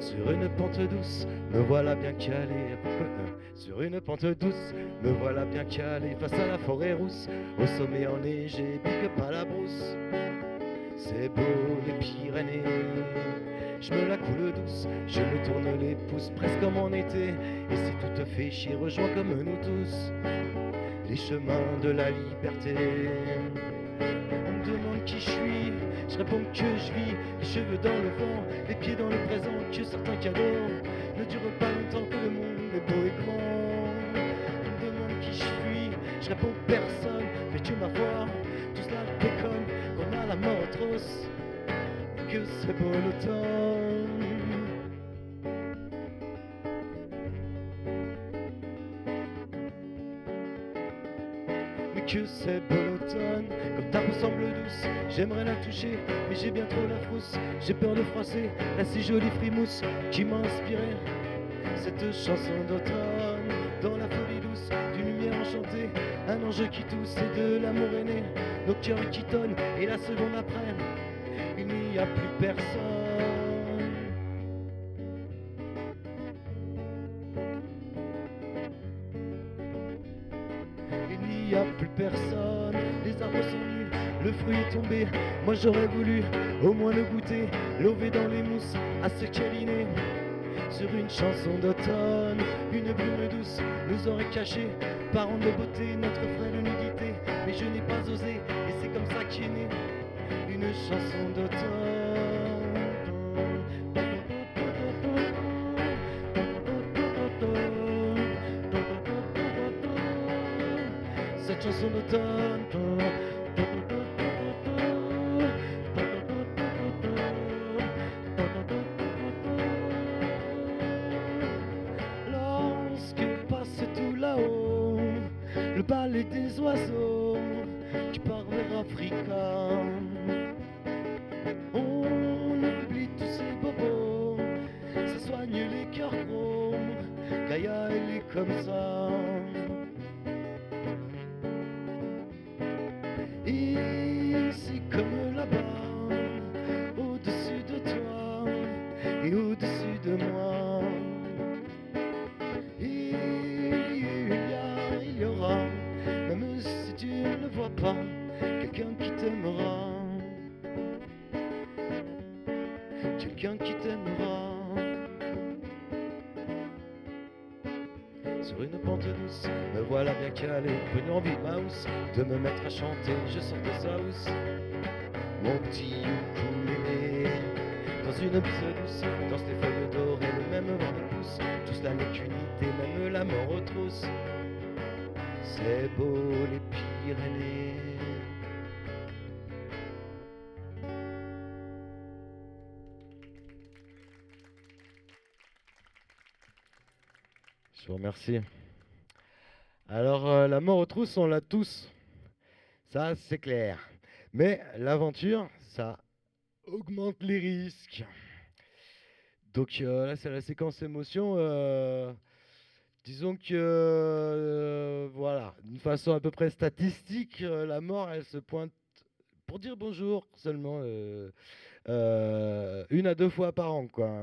Sur une pente douce, me voilà bien calé. Euh, Sur une pente douce, me voilà bien calé face à la forêt rousse, au sommet enneigé, pique pas la brousse. C'est beau les Pyrénées, je me la coule douce, je me tourne les pouces presque comme en été. Et si tout te fait chier, rejoins comme nous tous les chemins de la liberté. On me demande qui je suis, je réponds que je vis, les cheveux dans le vent, les pieds dans le présent, que certains cadeaux ne durent pas longtemps, que le monde est beau et grand. On me demande qui je suis, je réponds personne, mais tu ma voix, tout cela déconne, qu'on a la mort atroce, que c'est beau l'automne. C'est beau l'automne, comme ta peau semble douce, j'aimerais la toucher, mais j'ai bien trop la frousse, j'ai peur de froisser la si jolie frimousse qui m'a inspiré cette chanson d'automne, dans la folie douce d'une lumière enchantée, un ange qui tousse et de l'amour aîné, nos cœurs qui tonnent, et la seconde après, il n'y a plus personne. J'aurais voulu au moins le goûter, lever dans les mousses, à se câliner. Sur une chanson d'automne, une brume douce nous aurait caché, parents de beauté, notre frêle calé, une envie mouse de me mettre à chanter. Je sors de sa housse, mon petit ukulélé. Dans une douce, dans les feuilles dorées, le même vent me pousse. Tout cela n'est qu'unité, même la mort aux trousses. C'est beau les Pyrénées. Je vous remercie. Alors, euh, la mort aux trousses, on l'a tous. Ça, c'est clair. Mais l'aventure, ça augmente les risques. Donc euh, là, c'est la séquence émotion. euh, disons que, voilà, d'une façon à peu près statistique, la mort, elle se pointe pour dire bonjour seulement une à deux fois par an. Quoi.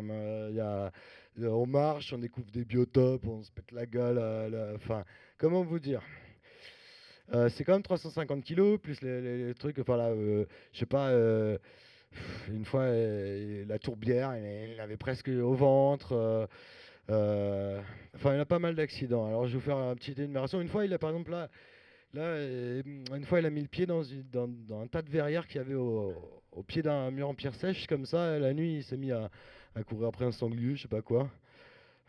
Euh, on marche, on découvre des biotopes, on se pète la gueule. Comment vous dire? Euh, C'est quand même 350 kilos, plus les, trucs. Enfin là, euh, je sais pas. euh, une fois, euh, la tourbière, elle, elle avait presque au ventre. enfin, il a pas mal d'accidents. Alors, je vais vous faire une petite énumération. Une fois, il a par exemple là, là une fois, il a mis le pied dans, un tas de verrières qu'il y avait au, pied d'un mur en pierre sèche, comme ça. La nuit, il s'est mis à, à courir après un sanglier, je sais pas quoi.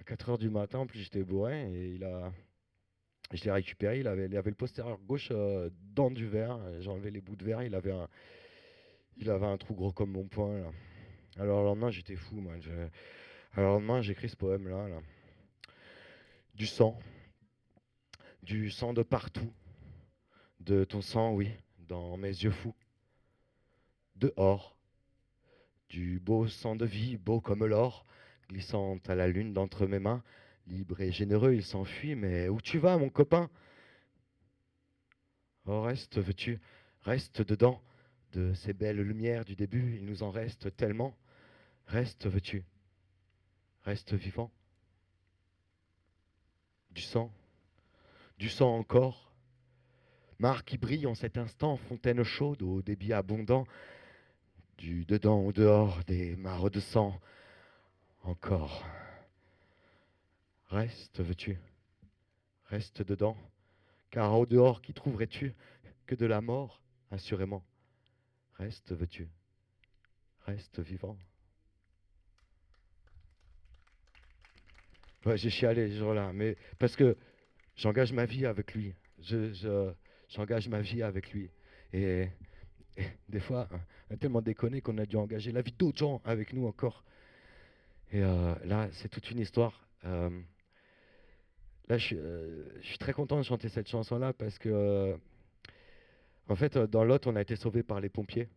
À 4 heures du matin, en plus, j'étais bourré et il a. Je l'ai récupéré, il avait, le postérieur gauche euh, dans du verre. J'ai enlevé les bouts de verre, il avait un, il avait un trou gros comme mon poing. Alors le lendemain, j'étais fou, Alors le lendemain, j'ai écrit ce poème-là. Là. Du sang. Du sang de partout. De ton sang, oui, dans mes yeux fous. Dehors. Du beau sang de vie, beau comme l'or, glissant à la lune d'entre mes mains. Libre et généreux, il s'enfuit, mais où tu vas, mon copain? Oh, reste, veux-tu? Reste dedans de ces belles lumières du début, il nous en reste tellement. Reste, veux-tu? Reste vivant. Du sang, du sang encore. Mare qui brille en cet instant, fontaine chaude au débit abondant. Du dedans au dehors des mares de sang. Encore. Reste, veux-tu? Reste dedans. Car au dehors, qui trouverais-tu que de la mort, assurément? Reste, veux-tu? Reste vivant. Ouais, j'ai chialé ce jour-là, mais parce que j'engage ma vie avec lui. Je, j'engage ma vie avec lui. Et, des fois, on a tellement déconné qu'on a dû engager la vie d'autres gens avec nous encore. Et euh, là, c'est toute une histoire. Euh, là, euh, je, suis très content de chanter cette chanson-là parce que, en fait, dans l'autre, on a été sauvé par les pompiers.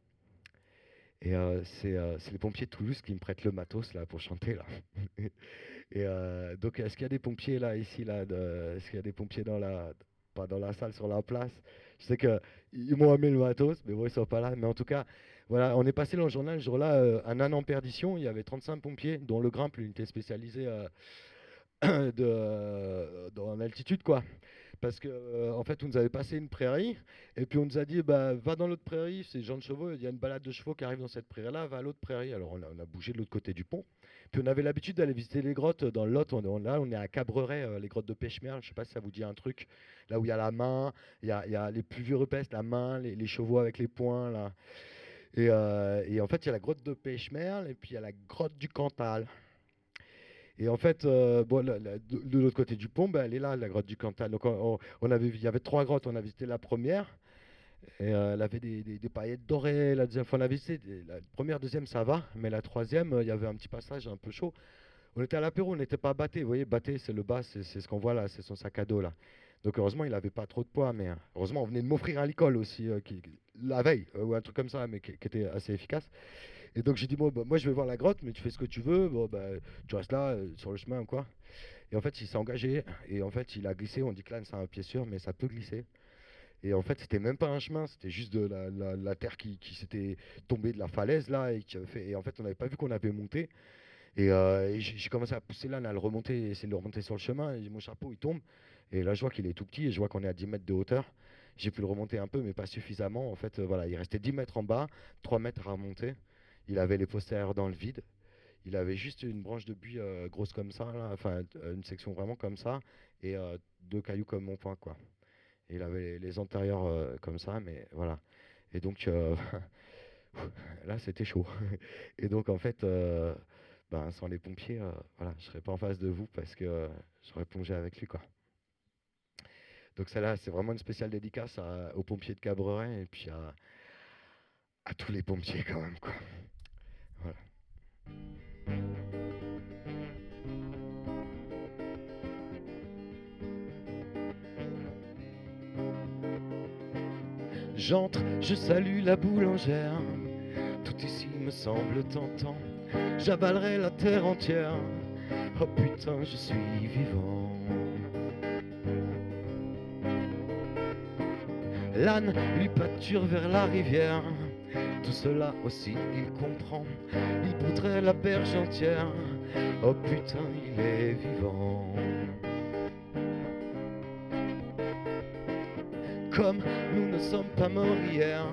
Et c'est, les pompiers de Toulouse qui me prêtent le matos là pour chanter là. Et donc, est-ce qu'il y a des pompiers là ici là Est-ce qu'il y a des pompiers dans la pas dans la salle, sur la place? Je sais qu'ils m'ont amené le matos, mais bon, ils sont pas là. Mais en tout cas, voilà, on est passé dans le journal ce jour-là, euh, un an en perdition. Il y avait 35 pompiers, dont le Grimpe, l'unité spécialisée euh, de, euh, dans altitude, quoi. Parce que en fait, on nous avait passé une prairie, et puis on nous a dit, bah, va dans l'autre prairie, c'est Jean de Chevaux, il y a une balade de chevaux qui arrive dans cette prairie-là, va à l'autre prairie. Alors on a, bougé de l'autre côté du pont. Puis on avait l'habitude d'aller visiter les grottes dans le Lot. On, là, on est à Cabreret, les grottes de Pêche-Merle. Je ne sais pas si ça vous dit un truc. Là où il y a la main, il y a, les plus vieux rupestres, la main, les, chevaux avec les poings. Là. Euh, et, en fait, il y a la grotte de Pêche-Merle et puis il y a la grotte du Cantal. Et en fait, euh, de, l'autre côté du pont, ben, elle est là, la grotte du Cantal. Donc, on, avait, il y avait trois grottes. On a visité la première. Et euh, elle avait des, paillettes dorées. La deuxième fois, on a visité. La première, deuxième, ça va. Mais la troisième, il y avait un petit passage un peu chaud. On était à l'apéro, on n'était pas batté. Vous voyez, batté, c'est le bas, c'est ce qu'on voit là, c'est son sac à dos là. Donc heureusement, il n'avait pas trop de poids, mais heureusement, on venait de m'offrir un licol aussi, la veille, euh, ou un truc comme ça, mais qui, était assez efficace. Et donc j'ai dit, bon, bah, moi je vais voir la grotte, mais tu fais ce que tu veux, bon, bah, tu restes là, euh, sur le chemin, quoi. Et en fait, il s'est engagé, et en fait, il a glissé. On dit que là, c'est un pied sûr, mais ça peut glisser. Et en fait, c'était même pas un chemin, c'était juste de la, terre qui, s'était tombée de la falaise là, et, et en fait, on n'avait pas vu qu'on avait monté. Et, euh, j'ai commencé à pousser là, à le remonter, essayer de le remonter sur le chemin. Et mon chapeau, il tombe. Et là, je vois qu'il est tout petit, et je vois qu'on est à 10 mètres de hauteur. J'ai pu le remonter un peu, mais pas suffisamment. En fait, euh, voilà, il restait 10 mètres en bas, 3 mètres à remonter. Il avait les postérieurs dans le vide. Il avait juste une branche de buis euh, grosse comme ça, enfin euh, une section vraiment comme ça, et deux cailloux comme mon poing, quoi. Il avait les, antérieurs comme ça, mais voilà. Et donc là, c'était chaud. et donc en fait, ben, sans les pompiers, voilà, je serais pas en face de vous parce que j'aurais plongé avec lui, quoi. Donc celle-là, c'est vraiment une spéciale dédicace aux pompiers de Cabreret et puis à, tous les pompiers quand même. J'entre, je salue la boulangère. Tout ici me semble tentant. J'avalerai la terre entière. Oh putain, je suis vivant. L'âne lui pâture vers la rivière. Tout cela aussi il comprend. Il poudrait la berge entière. Oh putain, il est vivant. Comme nous ne sommes pas morts hier,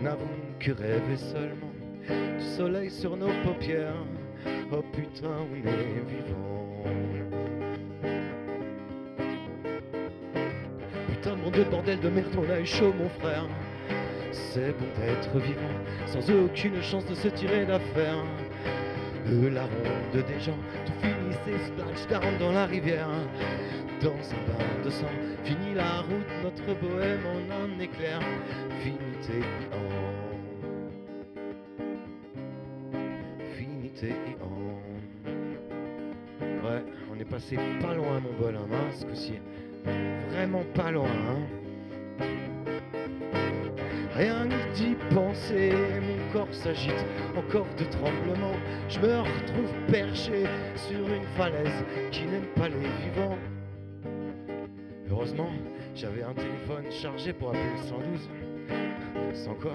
n'avons que rêvé seulement du soleil sur nos paupières. Oh putain, on est vivant. Mon Dieu, bordel de merde, on a eu chaud, mon frère. C'est bon d'être vivant, sans aucune chance de se tirer d'affaire. Le larron de des gens, tout finit, c'est splash, 40 dans la rivière. Dans un bain de sang, finit la route, notre bohème en un éclair. Finité en. Finité en. Ouais, on est passé pas loin, mon bol, hein, ce coup-ci vraiment pas loin. Hein. Rien d'y penser, mon corps s'agite, encore de tremblements. Je me retrouve perché sur une falaise qui n'aime pas les vivants. Heureusement, j'avais un téléphone chargé pour appeler le 112. Sans quoi?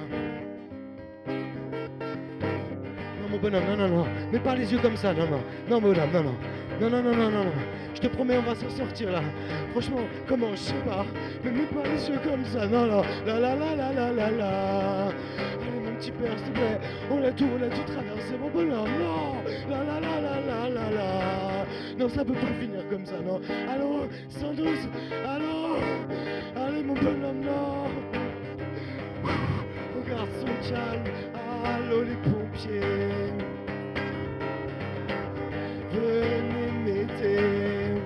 Non, mon bonhomme, non, non, non, mais pas les yeux comme ça, non, non, non, bonhomme, non, non, non, non, non, non, non, non. Je te promets, on va s'en sortir là. Franchement, comment, je sais pas. Mais mets pas les yeux comme ça. Non, non. La la la la la la la. Allez, mon petit père, s'il te plaît. On a tout, on a tout traversé, mon bonhomme. Non. La la la la la la la. Non, ça peut pas finir comme ça, non. Allô, 112. Allô. Allez, mon bonhomme, non. Regarde son calme. Allô les pompiers, venez m'aider.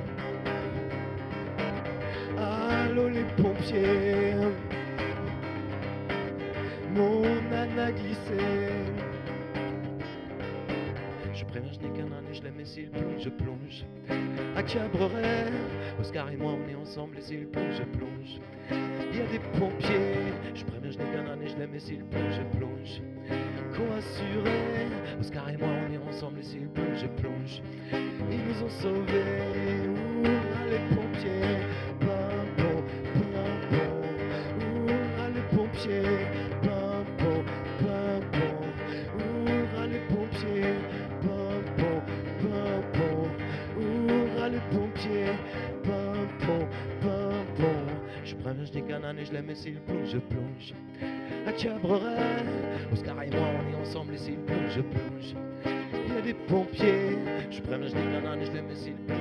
Allô les pompiers. Je n'ai qu'un âne et je l'aime et s'il plonge, je plonge. À Cabreret, Oscar et moi on est ensemble et s'il plonge, je plonge. Il y a des pompiers, je préviens, je n'ai qu'un âne et je l'aime et s'il plonge, je plonge. Qu'on assurait, Oscar et moi on est ensemble et s'il plonge, je plonge. Ils nous ont sauvés, ouh, les pompiers, et s'il plonge, je plonge. À Cabreret, Oscar et moi on est ensemble et s'il plonge, je plonge. Il y a des pompiers, je préviens, je et je l'aime et s'il plonge.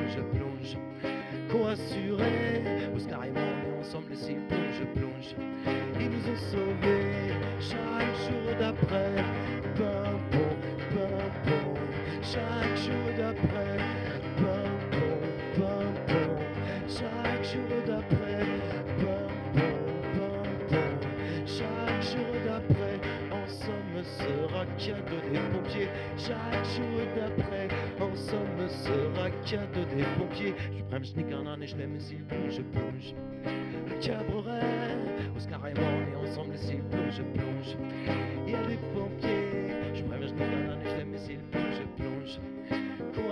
Des pompiers. Je prends je l'aime et s'il plonge, plonge. À Cabreret, Oscar et moi on est ensemble s'il plonge, je plonge. Il y a des pompiers, je et je l'aime et s'il plonge, plonge. Qu'on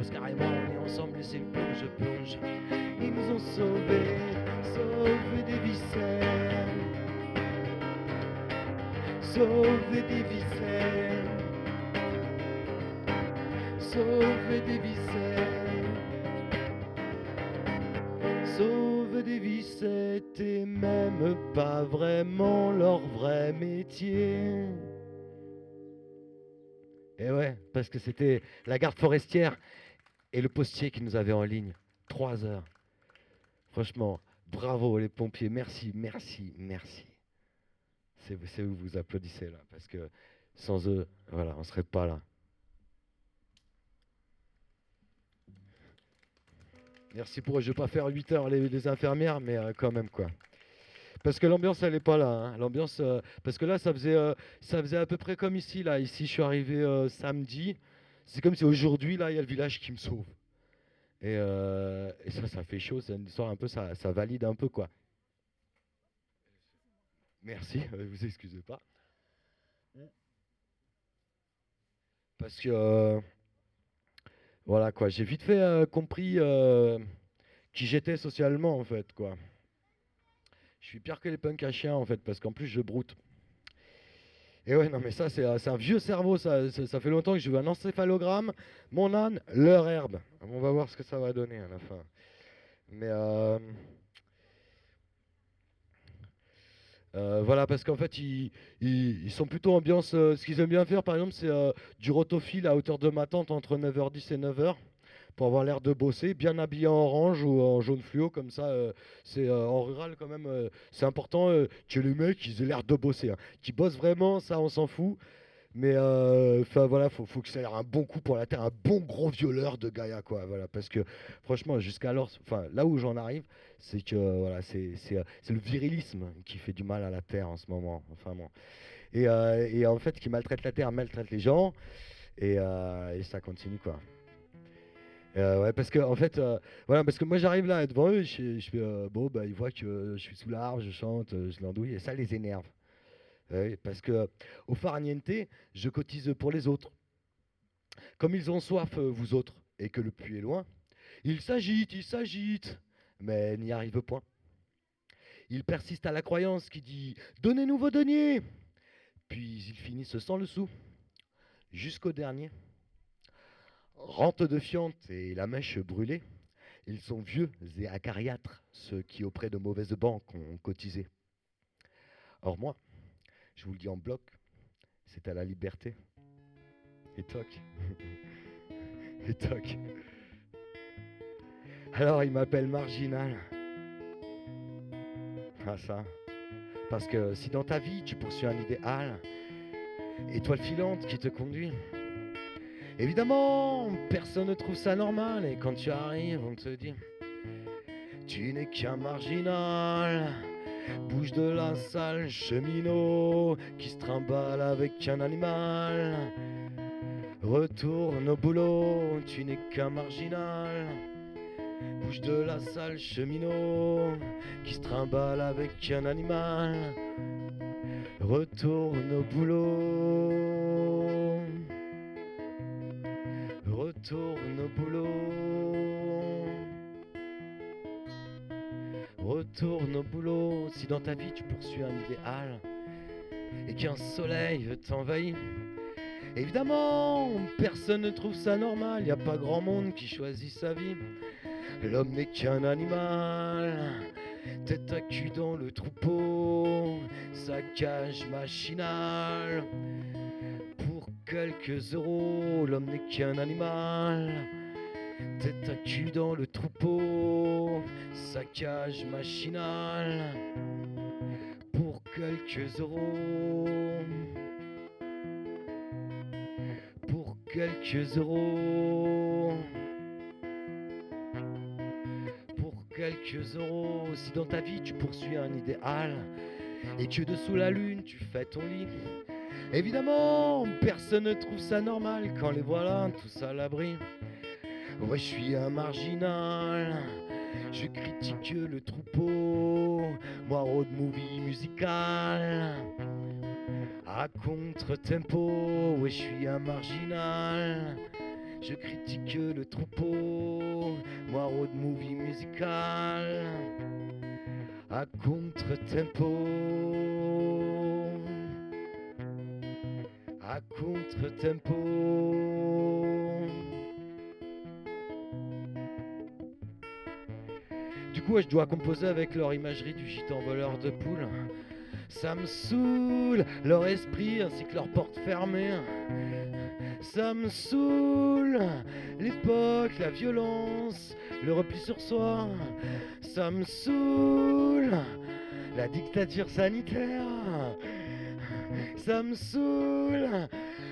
Oscar et moi on est ensemble s'il plonge, je plonge. Ils nous ont sauvés, sauvés des viscères. Sauvés des viscères. Sauvés des viscères. Des vies, c'était même pas vraiment leur vrai métier. Et ouais, parce que c'était la garde forestière et le postier qui nous avait en ligne. Trois heures. Franchement, bravo les pompiers, merci, merci, merci. C'est où vous applaudissez là, parce que sans eux, voilà, on serait pas là. Merci pour. Je vais pas faire 8 heures les, infirmières, mais euh, quand même quoi. Parce que l'ambiance elle est pas là. hein. L'ambiance, euh, parce que là ça faisait, euh, ça faisait à peu près comme ici là. Ici je suis arrivé samedi. C'est comme si aujourd'hui là il y a le village qui me sauve. Et, ça, ça fait chaud. C'est une histoire un peu, ça, ça valide un peu quoi. Merci. vous excusez pas. Parce que voilà quoi, j'ai vite fait euh, compris euh, qui j'étais socialement en fait quoi. Je suis pire que les punks à chiens en fait parce qu'en plus je broute. Et ouais non mais ça c'est euh, un vieux cerveau ça, fait longtemps que je veux un encéphalogramme, mon âne, leur herbe. On va voir ce que ça va donner à la fin. Mais euh, voilà, parce qu'en fait, ils, sont plutôt ambiance. euh, ce qu'ils aiment bien faire, par exemple, c'est euh, du rotophile à hauteur de ma tente entre 9h10 et 9h pour avoir l'air de bosser, bien habillé en orange ou en jaune fluo, comme ça. c'est en rural quand même. c'est important que les mecs aient l'air de bosser. hein. Qu'ils bossent vraiment, ça on s'en fout. Mais euh, enfin voilà, faut, que ça ait un bon coup pour la terre, un bon gros violeur de Gaïa quoi. Voilà, parce que franchement, jusqu'alors, enfin là où j'en arrive, c'est que voilà, euh, c'est le virilisme qui fait du mal à la terre en ce moment. Enfin bon. Et, euh, en fait, qui maltraite la terre, maltraite les gens, et, euh, et ça continue quoi. Euh, ouais, parce que en fait, euh, voilà, parce que moi j'arrive là devant eux, je, euh, bon, bah ils voient que je suis sous l'arbre, je chante, euh, je l'andouille, et ça les énerve. Ouais, parce que au farniente, je cotise pour les autres. Comme ils ont soif, euh, vous autres, et que le puits est loin, ils s'agitent, ils s'agitent, mais n'y arrivent point. Ils persistent à la croyance qui dit Donnez-nous vos deniers Puis ils finissent sans le sou, jusqu'au dernier. Rente de fiente et la mèche brûlée, ils sont vieux et acariâtres, ceux qui auprès de mauvaises banques ont cotisé. Or moi, je vous le dis en bloc, c'est à la liberté. Et toc. Et toc. Alors il m'appelle marginal. Ah ça. Parce que si dans ta vie tu poursuis un idéal, étoile filante qui te conduit, évidemment, personne ne trouve ça normal. Et quand tu arrives, on te dit tu n'es qu'un marginal. Bouge de la salle, cheminot, qui se trimballe avec un animal. Retourne au boulot, tu n'es qu'un marginal. Bouge de la salle, cheminot, qui se trimballe avec un animal. Retourne au boulot. Retourne au boulot. Retourne au boulot. Si dans ta vie tu poursuis un idéal et qu'un soleil t'envahit, évidemment, personne ne trouve ça normal. Y a pas grand monde qui choisit sa vie. L'homme n'est qu'un animal. Tête à cul dans le troupeau, saccage machinal. Pour quelques euros, l'homme n'est qu'un animal. Tête à cul dans le troupeau, saccage machinal. Pour quelques euros. Pour quelques euros. Pour quelques euros. Si dans ta vie tu poursuis un idéal et que dessous la lune tu fais ton lit. Évidemment, personne ne trouve ça normal quand les voilà tous à l'abri. Ouais, je suis un marginal. Je critique le troupeau. Moi, road movie musical. À contre-tempo, ouais, je suis un marginal. Je critique le troupeau. Moi, road movie musical. À contre-tempo. À contre-tempo. Coup, je dois composer avec leur imagerie du gitan voleur de poules. Ça me saoule, leur esprit ainsi que leurs portes fermées. Ça me saoule, l'époque, la violence, le repli sur soi. Ça me saoule, la dictature sanitaire. Ça me saoule.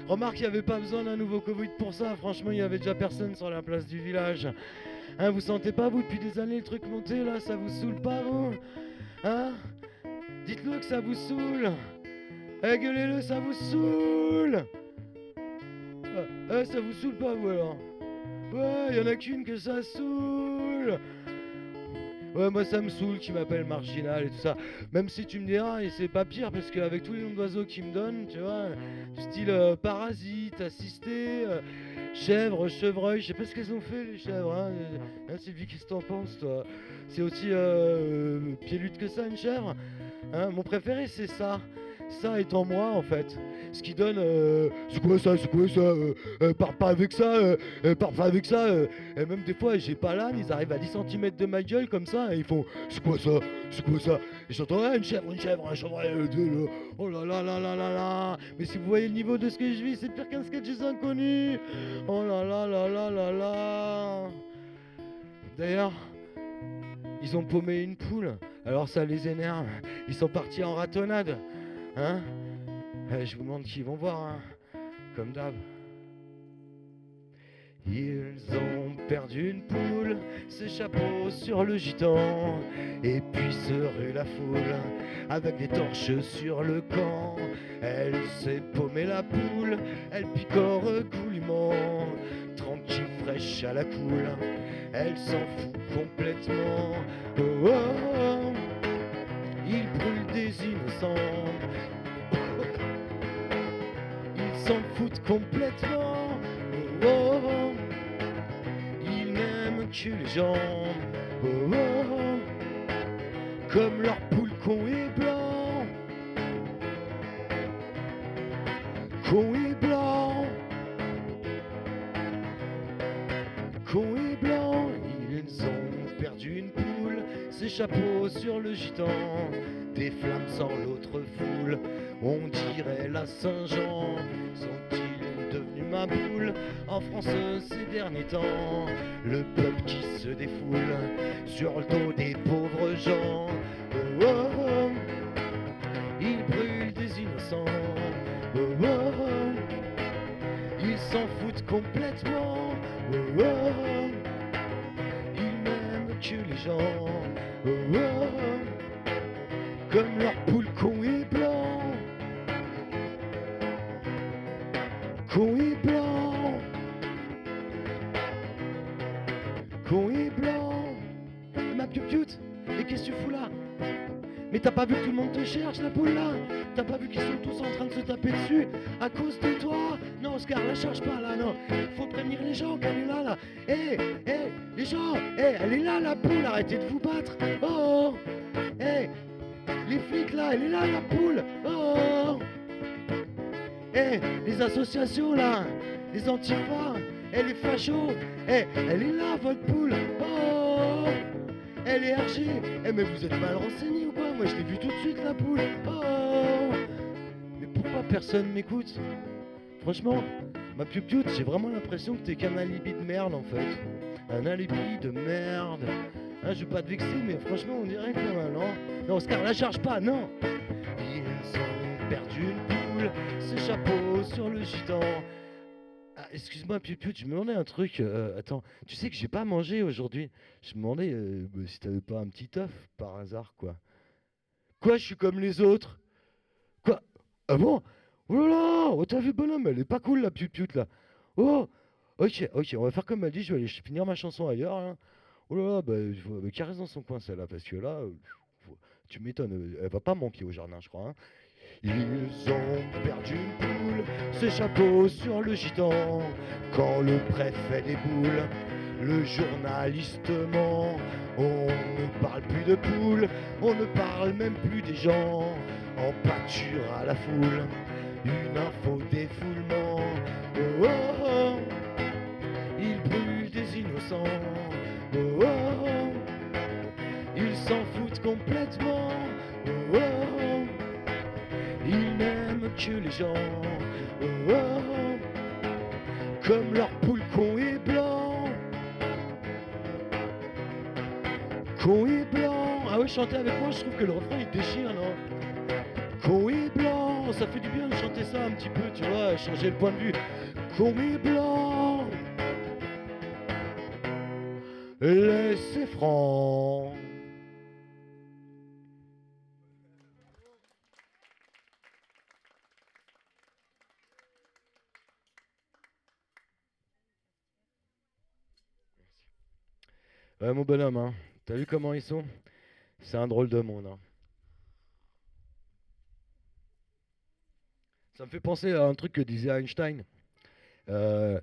Remarque, il n'y avait pas besoin d'un nouveau Covid pour ça. Franchement, il y avait déjà personne sur la place du village. Hein, vous sentez pas, vous, depuis des années, le truc monter là Ça vous saoule pas, vous Hein Dites-le que ça vous saoule Eh, gueulez-le, ça vous saoule Eh, eh, ça vous saoule pas, vous, alors Ouais, y en a qu'une que ça saoule Ouais, moi ça me saoule qui m'appelle marginal et tout ça. Même si tu me diras, et c'est pas pire parce qu'avec tous les noms d'oiseaux qu'ils me donnent, tu vois, du style euh, parasite, assisté, euh, chèvre, chevreuil, je sais pas ce qu'elles ont fait les chèvres, hein. Hein, Sylvie, qu'est-ce que t'en penses toi? C'est aussi euh, que ça une chèvre? Hein Mon préféré c'est ça. Ça étant moi en fait. Ce qui donne. euh, c'est quoi ça C'est quoi ça euh, euh, pas avec ça euh, euh, Pars pas avec ça. Et même des fois j'ai pas l'âne, ils arrivent à 10 cm de ma gueule comme ça et ils font C'est quoi ça C'est quoi ça Et j'entends Ah, une chèvre, une chèvre, un là. Oh là là là là là là Mais si vous voyez le niveau de ce que je vis, c'est pire qu'un sketch des inconnus Oh là là là là là là D'ailleurs, ils ont paumé une poule, alors ça les énerve. Ils sont partis en ratonnade. Hein Eh, Je vous demande qui vont voir, hein. comme d'hab. Ils ont perdu une poule, ses chapeaux sur le gitan, et puis se rue la foule, avec des torches sur le camp. Elle s'est paumée la poule, elle picore goulûment, tranquille, fraîche à la coule, elle s'en fout complètement. Oh, oh, oh. Il brûle des innocents, ils s'en foutent complètement. Oh, oh, oh. Ils n'aiment que les gens. Comme leur poule con et blanc. Con et blanc. Con et blanc. Ils ont perdu une. Ses chapeaux sur le gitan. Des flammes sans l'autre foule. On dirait la Saint-Jean. Sont-ils devenus ma boule en France ces derniers temps? Le peuple qui se défoule sur le dos des pauvres gens. Oh, oh, oh. Ils brûlent des innocents. Oh, oh, oh. Ils s'en foutent complètement. Ils n'aiment que les gens. Oh, oh, comme leur poule con et blanc. Con et blanc. Con et blanc. Ma piou-pioute, et qu'est-ce que tu fous là? Mais t'as pas vu que tout le monde te cherche, la poule là? T'as pas vu qu'ils sont tous en train de se taper dessus à cause de toi? Non, Oscar, la charge pas là, non. Faut prévenir les gens qu'elle est là, là. Hé, hé, les gens, hé, elle est là, la poule, arrêtez de vous battre. Oh, hé, les flics là, elle est là, la poule. Oh, hé, les associations là, les antifas, hé, les fachos, hé, elle est là, votre poule. Oh, elle est RG. Eh, mais vous êtes mal renseignés ou quoi? Moi, je l'ai vu tout de suite, la poule. Oh personne m'écoute Franchement, ma piou-pioute, j'ai vraiment l'impression que t'es qu'un alibi de merde, en fait. Un alibi de merde. Hein, je veux pas te vexer, mais franchement, on dirait que non, non. Non, Oscar, la charge pas, non Ils ont perdu une poule, ce chapeau sur le gitan. Ah, excuse-moi, Piu-Piu, je me demandais un truc. euh, attends, tu sais que j'ai pas mangé aujourd'hui. Je me demandais euh, bah, si t'avais pas un petit œuf par hasard, quoi. Quoi, je suis comme les autres? Quoi? Ah bon? Oh là là Oh, t'as vu, bonhomme, elle est pas cool, la Piu-Piu, là. Oh Ok, ok, on va faire comme elle dit, je vais aller finir ma chanson ailleurs. hein. Oh là là, bah, bah, raison dans son coin, celle-là, parce que là, euh, tu m'étonnes, euh, elle va pas manquer au jardin, je crois. hein. Ils ont perdu une poule, ce chapeau sur le gitan. Quand le préfet déboule, le journaliste ment. On ne parle plus de poules, on ne parle même plus des gens. En pâture à la foule, une info défoulement. Oh, oh, oh, ils brûlent des innocents. Oh, oh, oh, ils s'en foutent complètement. Oh, oh, oh, ils n'aiment que les gens. Oh, oh, oh, comme leur poule con et blanc. Con et blanc. Ah oui, chantez avec moi, je trouve que le refrain il déchire, non? Con et blanc, ça fait du bien de chanter ça un petit peu, tu vois, changer le point de vue. Et blanc. Laissez franc. Ouais, mon bonhomme, hein. T'as vu comment ils sont? C'est un drôle de monde, hein. Ça me fait penser à un truc que disait Einstein. Euh,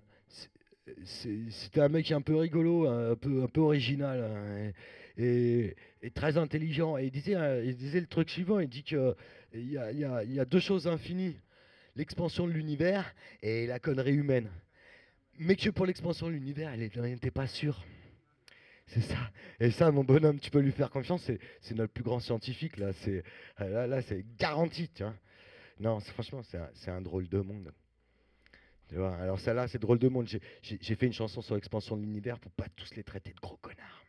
C'était un mec un peu rigolo, un peu, original hein, et, très intelligent. Et il disait, euh, il disait le truc suivant, il dit qu'il y a, y, a, deux choses infinies. L'expansion de l'univers et la connerie humaine. Mais que pour l'expansion de l'univers, il n'était pas sûr. C'est ça. Et ça, mon bonhomme, tu peux lui faire confiance. C'est, notre plus grand scientifique là. Là, là, c'est garanti. Tu. Non, franchement, c'est un, drôle de monde. Alors celle-là, c'est drôle de monde. J'ai, fait une chanson sur l'expansion de l'univers pour pas tous les traiter de gros connards.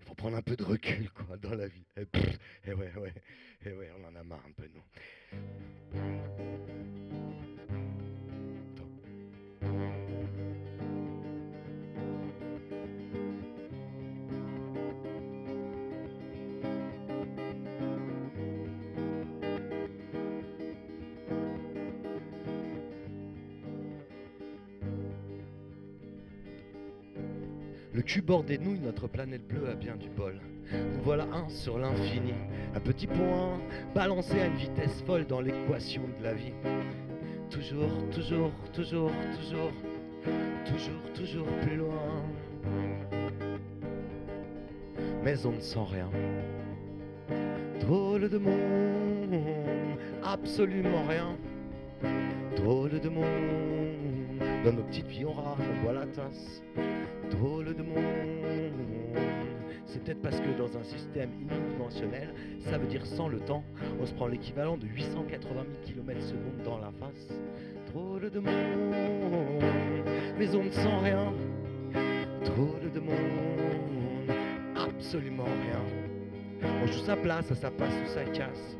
Il faut prendre un peu de recul, quoi, dans la vie. Et ouais, on en a marre un peu, nous. Le cul bordé de nouilles, notre planète bleue a bien du bol? Nous voilà un sur l'infini, un petit point balancé à une vitesse folle dans l'équation de la vie. Toujours, toujours, toujours, toujours, toujours, toujours plus loin. Mais on ne sent rien. Drôle de monde, absolument rien. Drôle de monde, dans nos petites vies on rare, on boit la tasse. Drôle de monde, c'est peut-être parce que dans un système unidimensionnel, ça veut dire sans le temps, on se prend l'équivalent de 880 000 km secondes dans la face. Drôle de monde, mais on ne sent rien. Drôle de monde, absolument rien. On joue sa place, ça passe ou ça casse.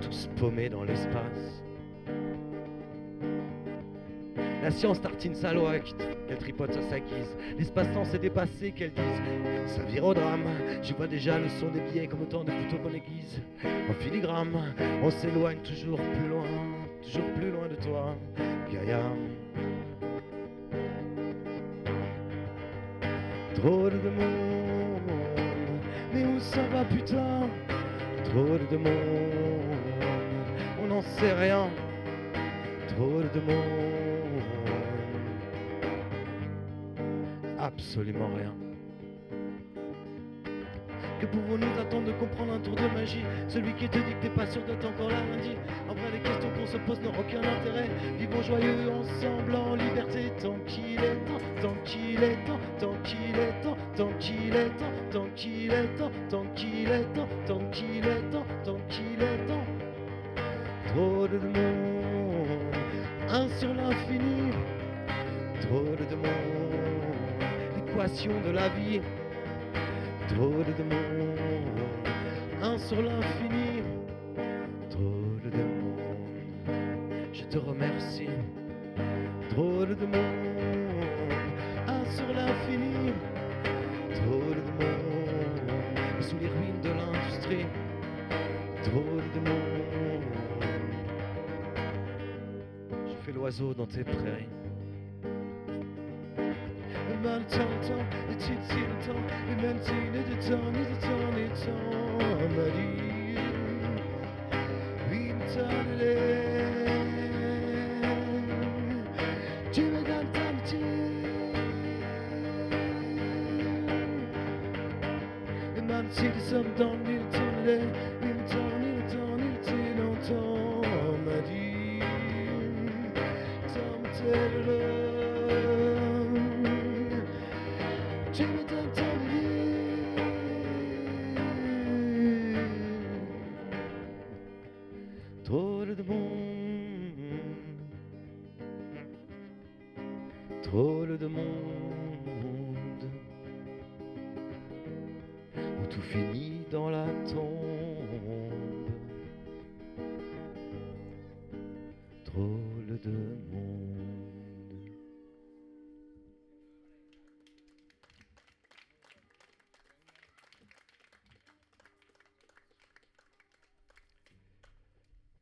Tous paumés dans l'espace. La science tartine sa loi, qu'elle tripote à sa guise. L'espace-temps s'est dépassé, qu'elle dise. Ça vire au drame, je vois déjà le son des billets comme autant de couteaux qu'on aiguise. En filigrane, on s'éloigne toujours plus loin, toujours plus loin de toi, Gaïa. Trop de monde, mais où ça va putain? Trop de monde, on n'en sait rien. Trop de monde, absolument rien. Que pouvons-nous attendre de comprendre un tour de magie? Celui qui te dit que t'es pas sûr d'être encore là lundi. En vrai les questions qu'on se pose n'ont aucun intérêt. Vivons joyeux ensemble en liberté. Tant qu'il est temps, tant qu'il est temps, tant qu'il est temps, tant qu'il est temps, tant qu'il est temps, tant qu'il est temps, tant qu'il est temps, tant qu'il est temps. Trop de monde, un sur l'infini. Trop de monde, de la vie Trop de monde, un sur l'infini. Trop de monde, je te remercie. Trop de monde, un sur l'infini. Trop de monde, sous les ruines de l'industrie. Trop de monde, je fais l'oiseau dans tes prairies. Man temps, temps, et tid til temps, et man tine det temps, i det temps, i temps, med de vinterle. Tu veux dans ta Et man siger det som dans lille tunnel, lille temps, lille temps, lille til longtemps, med de tom tælle. Trop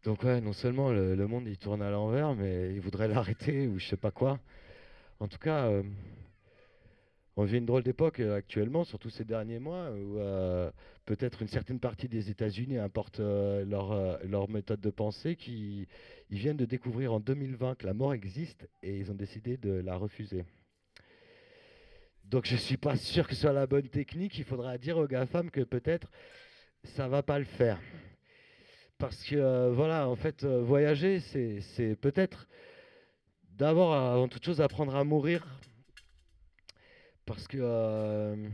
Donc non seulement le, monde il tourne à l'envers, mais il voudrait l'arrêter ou je sais pas quoi. En tout cas, euh, on vit une drôle d'époque euh, actuellement, surtout ces derniers mois, où euh, peut-être une certaine partie des États-Unis importe leur, leur méthode de pensée, qui ils viennent de découvrir en 2020 que la mort existe et ils ont décidé de la refuser. Donc je suis pas sûr que ce soit la bonne technique. Il faudra dire aux GAFAM que peut-être ça va pas le faire. Parce que euh, voilà, en fait, euh, voyager, c'est peut-être d'abord avant toute chose apprendre à mourir. Parce que euh,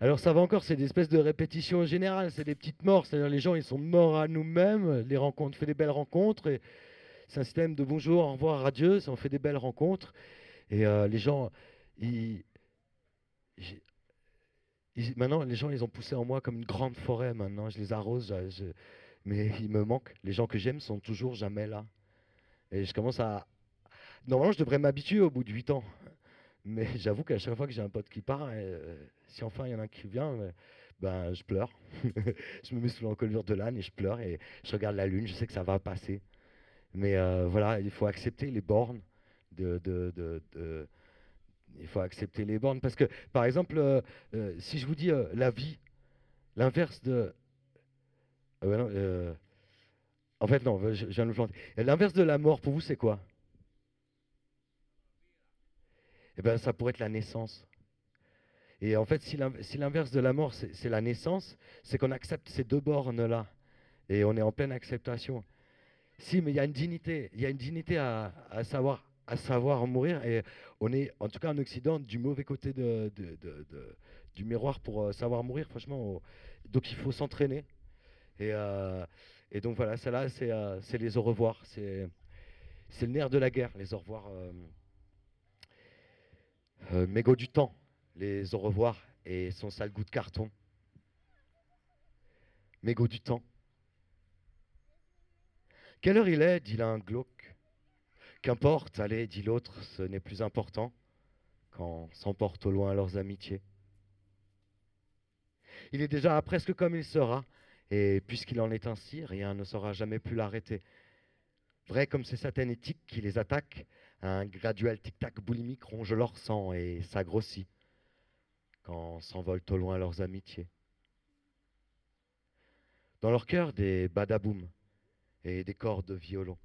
alors ça va encore, c'est des espèces de répétitions générales, c'est des petites morts, c'est-à-dire les gens ils sont morts à nous-mêmes, les rencontres, on fait des belles rencontres et c'est un système de bonjour, au revoir, adieu, on fait des belles rencontres. Et les gens ils, maintenant les gens ils ont poussé en moi comme une grande forêt maintenant, je les arrose, je- mais il me manque, les gens que j'aime sont toujours jamais là et je commence à normalement je devrais m'habituer au bout de 8 ans. Mais j'avoue qu'à chaque fois que j'ai un pote qui part, euh, si enfin il y en a un qui vient, euh, ben je pleure. je me mets sous l'encolure de l'âne et je pleure et je regarde la lune, je sais que ça va passer. Mais euh, voilà, il faut accepter les bornes de, il faut accepter les bornes parce que par exemple, si je vous dis la vie, l'inverse de Ah non, euh, en fait non, je, viens de me planter. L'inverse de la mort pour vous c'est quoi? Eh ben ça pourrait être la naissance. Et en fait, si l'in- si l'inverse de la mort, c'est la naissance, c'est qu'on accepte ces deux bornes-là. Et on est en pleine acceptation. Si, mais il y a une dignité, il y a une dignité à, savoir, à mourir. Et on est, en tout cas en Occident, du mauvais côté du miroir pour euh, savoir mourir. Franchement, on- donc il faut s'entraîner. Et, euh, et donc voilà, celle-là, c'est euh, c'est les au revoir. C'est le nerf de la guerre, les au revoir. euh, euh, mégot du temps, les au revoir et son sale goût de carton. Mégot du temps. Quelle heure il est dit l'un glauque. Qu'importe, allez, dit l'autre, ce n'est plus important quand s'emportent au loin leurs amitiés. Il est déjà presque comme il sera, et puisqu'il en est ainsi, rien ne saura jamais plus l'arrêter. Vrai comme ces satanétiques qui les attaquent, un graduel tic-tac boulimique ronge leur sang et s'agrossit quand s'envolent au loin leurs amitiés. Dans leur cœur, des badaboum et des cordes de violon.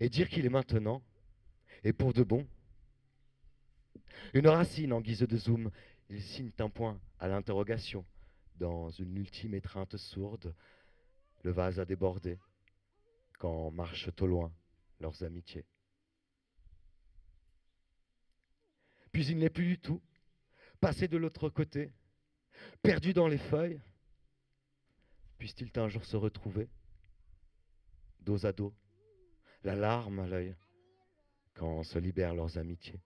Et dire qu'il est maintenant, et pour de bon, une racine en guise de zoom, ils signent un point à l'interrogation. Dans une ultime étreinte sourde, le vase a débordé quand marchent au loin leurs amitiés. Puis il n'est plus du tout, passé de l'autre côté, perdu dans les feuilles. Puissent-ils un jour se retrouver, dos à dos, la larme à l'œil, quand se libèrent leurs amitiés?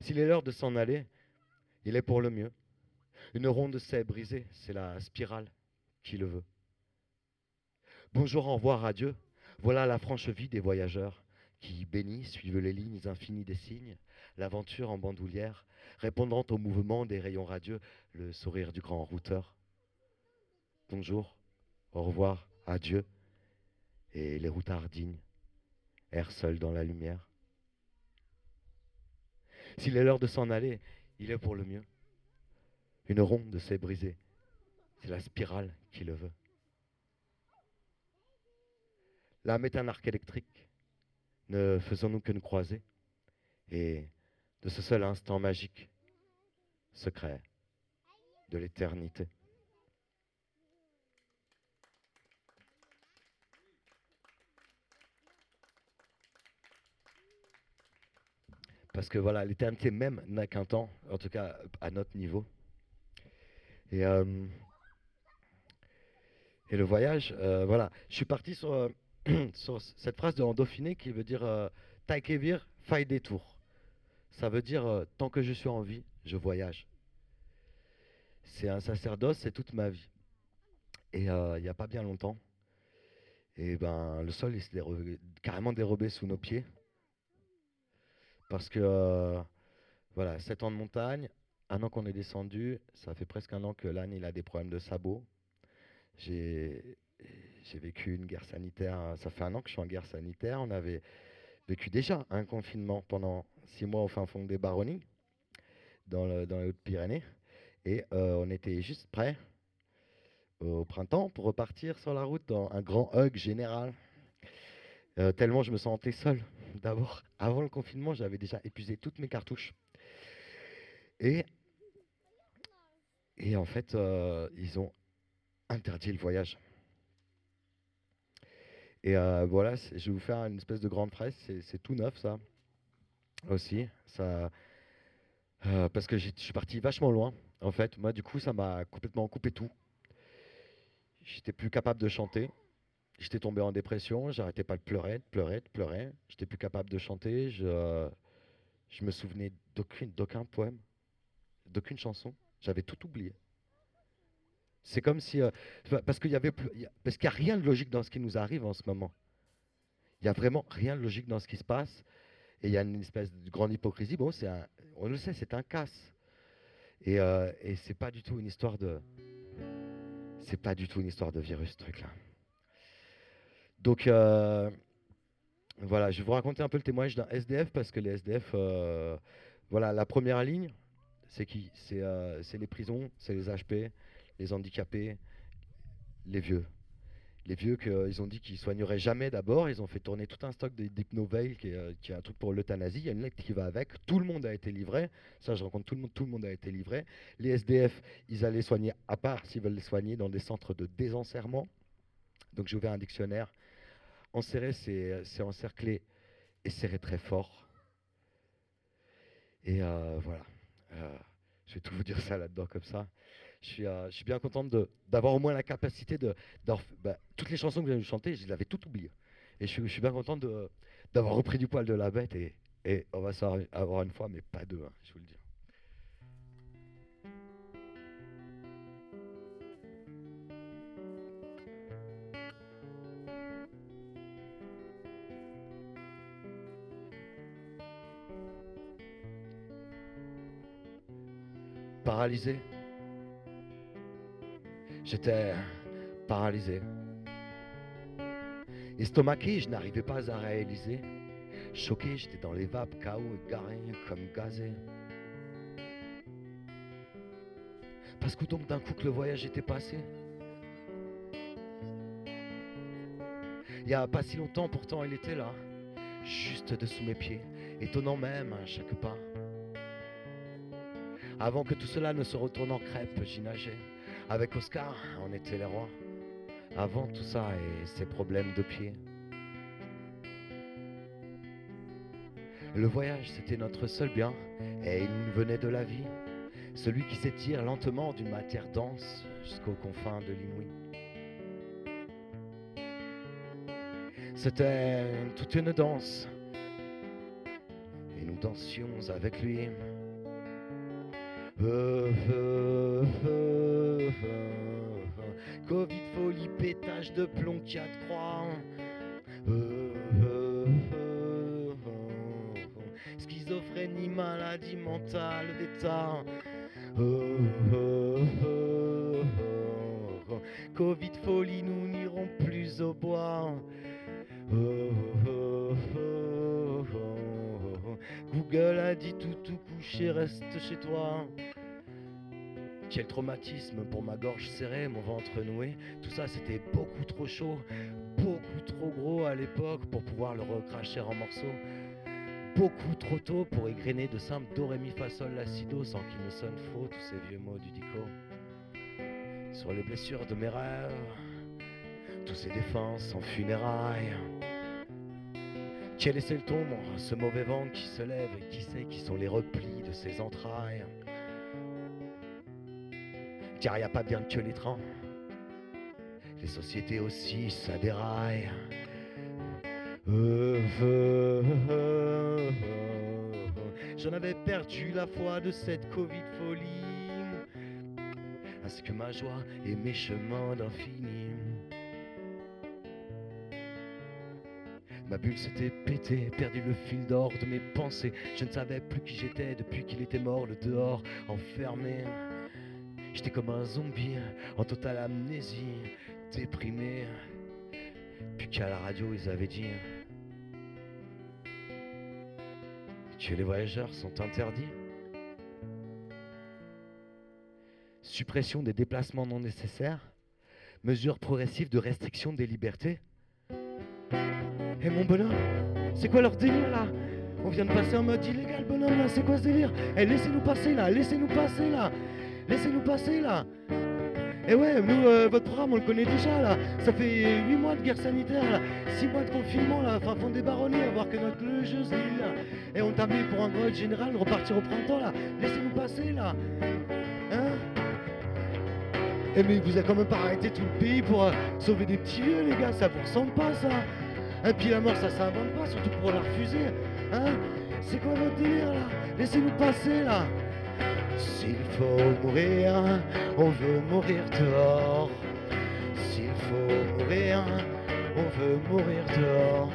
S'il est l'heure de s'en aller, il est pour le mieux. Une ronde s'est brisée, c'est la spirale qui le veut. Bonjour, au revoir, adieu. Voilà la franche vie des voyageurs qui, bénis, suivent les lignes infinies des signes, l'aventure en bandoulière, répondant au mouvement des rayons radieux, le sourire du grand routeur. Bonjour, au revoir, adieu. Et les routards dignes errent seuls dans la lumière. S'il est l'heure de s'en aller, il est pour le mieux. Une ronde s'est brisée. C'est la spirale qui le veut. L'âme est un arc électrique. Ne faisons-nous que nous croiser Et de ce seul instant magique, secret de l'éternité. Parce que voilà, l'éternité même n'a qu'un temps, en tout cas à notre niveau. Et, euh, le voyage, euh, voilà. Je suis parti sur, euh, cette phrase de Dauphiné qui veut dire Taikevir, faille détour. Ça veut dire tant que je suis en vie, je voyage. C'est un sacerdoce, c'est toute ma vie. Et il n'y a pas bien longtemps, et ben le sol s'est carrément dérobé sous nos pieds. Parce que euh, voilà, 7 ans de montagne, un an qu'on est descendu, ça fait presque un an que l'âne il a des problèmes de sabots. J'ai vécu une guerre sanitaire, ça fait un an que je suis en guerre sanitaire. On avait vécu déjà un confinement pendant six mois au fin fond des Baronnies, dans, le- dans les Hautes-Pyrénées. Et euh, on était juste prêts au printemps pour repartir sur la route dans un grand hug général. Euh, tellement je me sentais seul. D'abord, avant le confinement, j'avais déjà épuisé toutes mes cartouches. Et, en fait, euh, ils ont interdit le voyage. Et euh, voilà, je vais vous faire une espèce de grande fraise. C'est tout neuf, ça aussi. Ça, euh, parce que je suis parti vachement loin. En fait, moi, du coup, ça m'a complètement coupé tout. J'étais plus capable de chanter. J'étais tombé en dépression. J'arrêtais pas de pleurer, de pleurer, de pleurer. J'étais plus capable de chanter. Je, je me souvenais d'aucun poème, d'aucune chanson. J'avais tout oublié. C'est comme si, euh, parce qu'il y avait, parce qu'il n'y a rien de logique dans ce qui nous arrive en ce moment. Il n'y a vraiment rien de logique dans ce qui se passe. Et il y a une espèce de grande hypocrisie. Bon, on le sait, c'est un casse. Et, euh, et c'est pas du tout une histoire de, c'est pas du tout une histoire de virus, ce truc-là. Donc euh, voilà, je vais vous raconter un peu le témoignage d'un SDF parce que les SDF, euh, voilà, la première ligne, c'est qui? C'est euh, les prisons, c'est les HP, les handicapés, les vieux. Les vieux qu'ils ont dit qu'ils soigneraient jamais d'abord, ils ont fait tourner tout un stock d'hypnoveil qui, qui est un truc pour l'euthanasie. Il y a une lettre qui va avec. Tout le monde a été livré. Ça, je rencontre tout le monde. Tout le monde a été livré. Les SDF, ils allaient soigner à part s'ils veulent les soigner dans des centres de désenserrement. Donc j'ai ouvert un dictionnaire. Enserrer, c'est c'est encercler et serrer très fort. Et euh, voilà. Euh, je vais tout vous dire ça là-dedans comme ça. Je suis, euh, je suis bien content de- d'avoir au moins la capacité de. bah, toutes les chansons que j'ai chantées, je les avais toutes oubliées. Et je, suis- je suis bien content de- d'avoir repris du poil de la bête. Et, et on va avoir une fois, mais pas deux, hein, je vous le dis. Paralysé. J'étais paralysé. Estomaqué, je n'arrivais pas à réaliser. Choqué, j'étais dans les vapes, chaos, égaré, comme gazé. Parce que donc d'un coup que le voyage était passé. Il y a pas si longtemps, pourtant il était là, juste dessous mes pieds, étonnant même à chaque pas. Avant que tout cela ne se retourne en crêpe, j'y nageais. Avec Oscar, on était les rois. Avant tout ça et ses problèmes de pied. Le voyage, c'était notre seul bien, et il nous venait de la vie. Celui qui s'étire lentement d'une matière dense jusqu'aux confins de l'inouï. C'était toute une danse, et nous dansions avec lui. Covid, folie, pétage de plomb, quatre croix. Schizophrénie, maladie mentale d'état. Covid, folie, nous n'irons plus au bois. Google a dit tout, tout couché, reste chez toi. Quel traumatisme pour ma gorge serrée, mon ventre noué. Tout ça, c'était beaucoup trop chaud, beaucoup trop gros à l'époque pour pouvoir le recracher en morceaux. Beaucoup trop tôt pour égrener de simples do, ré, mi, fa, sol, la, si, do, sans qu'il ne sonne faux tous ces vieux mots du dico. Sur les blessures de mes rêves, tous ces défenses en funérailles. A laissé le tombe, ce mauvais vent qui se lève, et qui sait qui sont les replis de ses entrailles? Car il n'y a pas bien que les trains. Les sociétés aussi, ça. J'en avais perdu la foi de cette Covid folie, ainsi que ma joie et mes chemins d'infini. Ma bulle s'était pétée, perdu le fil d'or de mes pensées. Je ne savais plus qui j'étais depuis qu'il était mort, le dehors, enfermé. J'étais comme un zombie, en totale amnésie, déprimé. Puis qu'à la radio, ils avaient dit que les voyageurs sont interdits. Suppression des déplacements non nécessaires. Mesures progressives de restriction des libertés. Et mon bonhomme, c'est quoi leur délire là? On vient de passer en mode illégal, bonhomme là, c'est quoi ce délire? Eh, laissez-nous passer là, laissez-nous passer là Laissez-nous passer là Et ouais, nous, euh, votre programme, on le connaît déjà là. Ça fait 8 mois de guerre sanitaire là, 6 mois de confinement là, enfin fond débaronner, à voir que notre logeuse est là. Et on t'a mis pour un gros général, repartir au printemps là. Laissez-nous passer là. Hein Eh mais vous avez quand même pas arrêté tout le pays pour euh, sauver des petits vieux les gars, ça vous ressemble pas ça Et puis la mort ça s'invente pas, surtout pour la refuser. Hein C'est quoi votre délire là? Laissez-nous passer là s'il faut mourir, on veut mourir dehors. S'il faut mourir, on veut mourir dehors.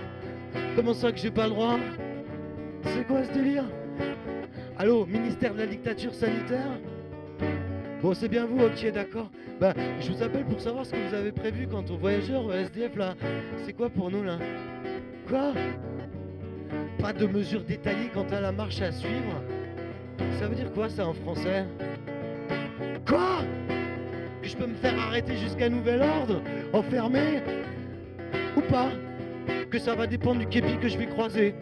Comment ça que j'ai pas le droit? C'est quoi ce délire? Allô, ministère de la dictature sanitaire? Bon, c'est bien vous, ok, d'accord. Bah, je vous appelle pour savoir ce que vous avez prévu quant aux voyageurs au SDF là. C'est quoi pour nous là? Quoi? Pas de mesures détaillées quant à la marche à suivre? Ça veut dire quoi ça en français? Quoi? Que je peux me faire arrêter jusqu'à nouvel ordre? Enfermé? Ou pas? Que ça va dépendre du képi que je vais croiser?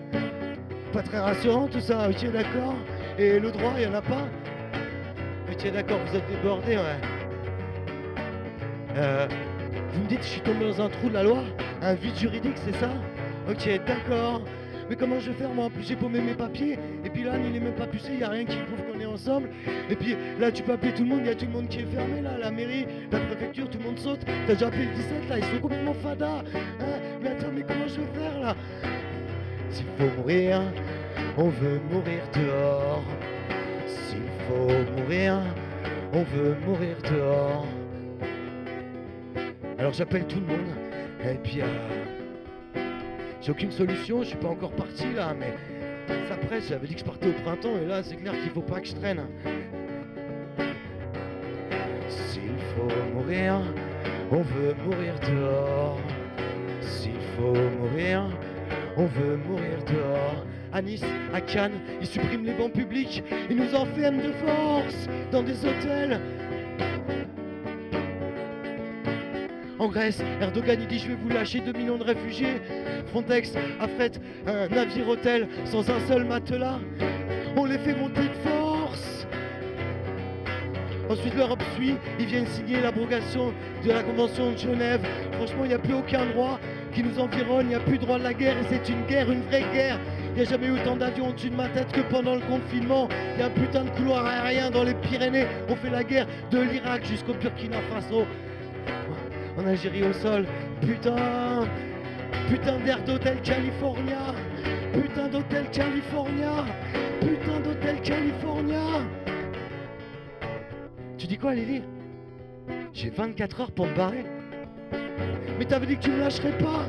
Pas très rassurant tout ça, ok d'accord. Et le droit, il y en a pas? Ok d'accord, vous êtes débordé, ouais. Euh, vous me dites que je suis tombé dans un trou de la loi? Un vide juridique, c'est ça? Ok, d'accord. Mais comment je vais faire moi? En plus j'ai paumé mes papiers. Et puis là, il est même pas pucé, n'y a rien qui prouve qu'on est ensemble. Et puis là, tu peux appeler tout le monde, y a tout le monde qui est fermé là, la mairie, la préfecture, tout le monde saute. T'as déjà appelé le 17 là, ils sont complètement fada. Hein? Mais attends, mais comment je vais faire là? S'il faut mourir, on veut mourir dehors. S'il faut mourir, on veut mourir dehors. Alors j'appelle tout le monde. Et puis... Euh, j'ai aucune solution, je suis pas encore parti là, mais ça presse, j'avais dit que je partais au printemps et là c'est clair qu'il faut pas que je traîne. faut mourir, on veut mourir dehors. S'il faut mourir, on veut mourir dehors. À Nice, à Cannes, ils suppriment les bancs publics, ils nous enferment de force dans des hôtels. En Grèce, Erdogan il dit je vais vous lâcher 2 millions de réfugiés. Frontex affrète un navire hôtel sans un seul matelas. On les fait monter de force. Ensuite l'Europe suit, ils viennent signer l'abrogation de la Convention de Genève. Franchement, il n'y a plus aucun droit qui nous environne, il n'y a plus droit de la guerre et c'est une guerre, une vraie guerre. Il n'y a jamais eu autant d'avions au-dessus de ma tête que pendant le confinement. Il y a un putain de couloir aérien dans les Pyrénées. On fait la guerre de l'Irak jusqu'au Burkina Faso en Algérie au sol. Putain, putain d'air d'hôtel California, putain d'hôtel California, putain d'hôtel California. Tu dis quoi, Lily? J'ai 24 heures pour me barrer. Mais t'avais dit que tu me lâcherais pas.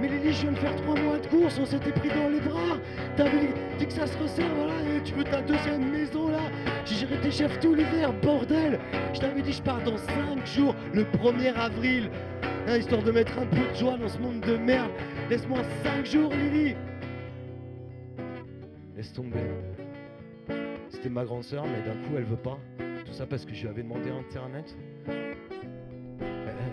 Mais Lily, je viens de faire 3 mois de course, on s'était pris dans les bras. T'avais dit que ça se resserre, voilà, et tu veux ta deuxième maison. J'ai géré tes chefs tout l'hiver, bordel Je t'avais dit je pars dans 5 jours, le 1er avril hein, Histoire de mettre un peu de joie dans ce monde de merde Laisse-moi 5 jours Lily Laisse tomber. C'était ma grande sœur, mais d'un coup elle veut pas. Tout ça parce que je lui avais demandé internet.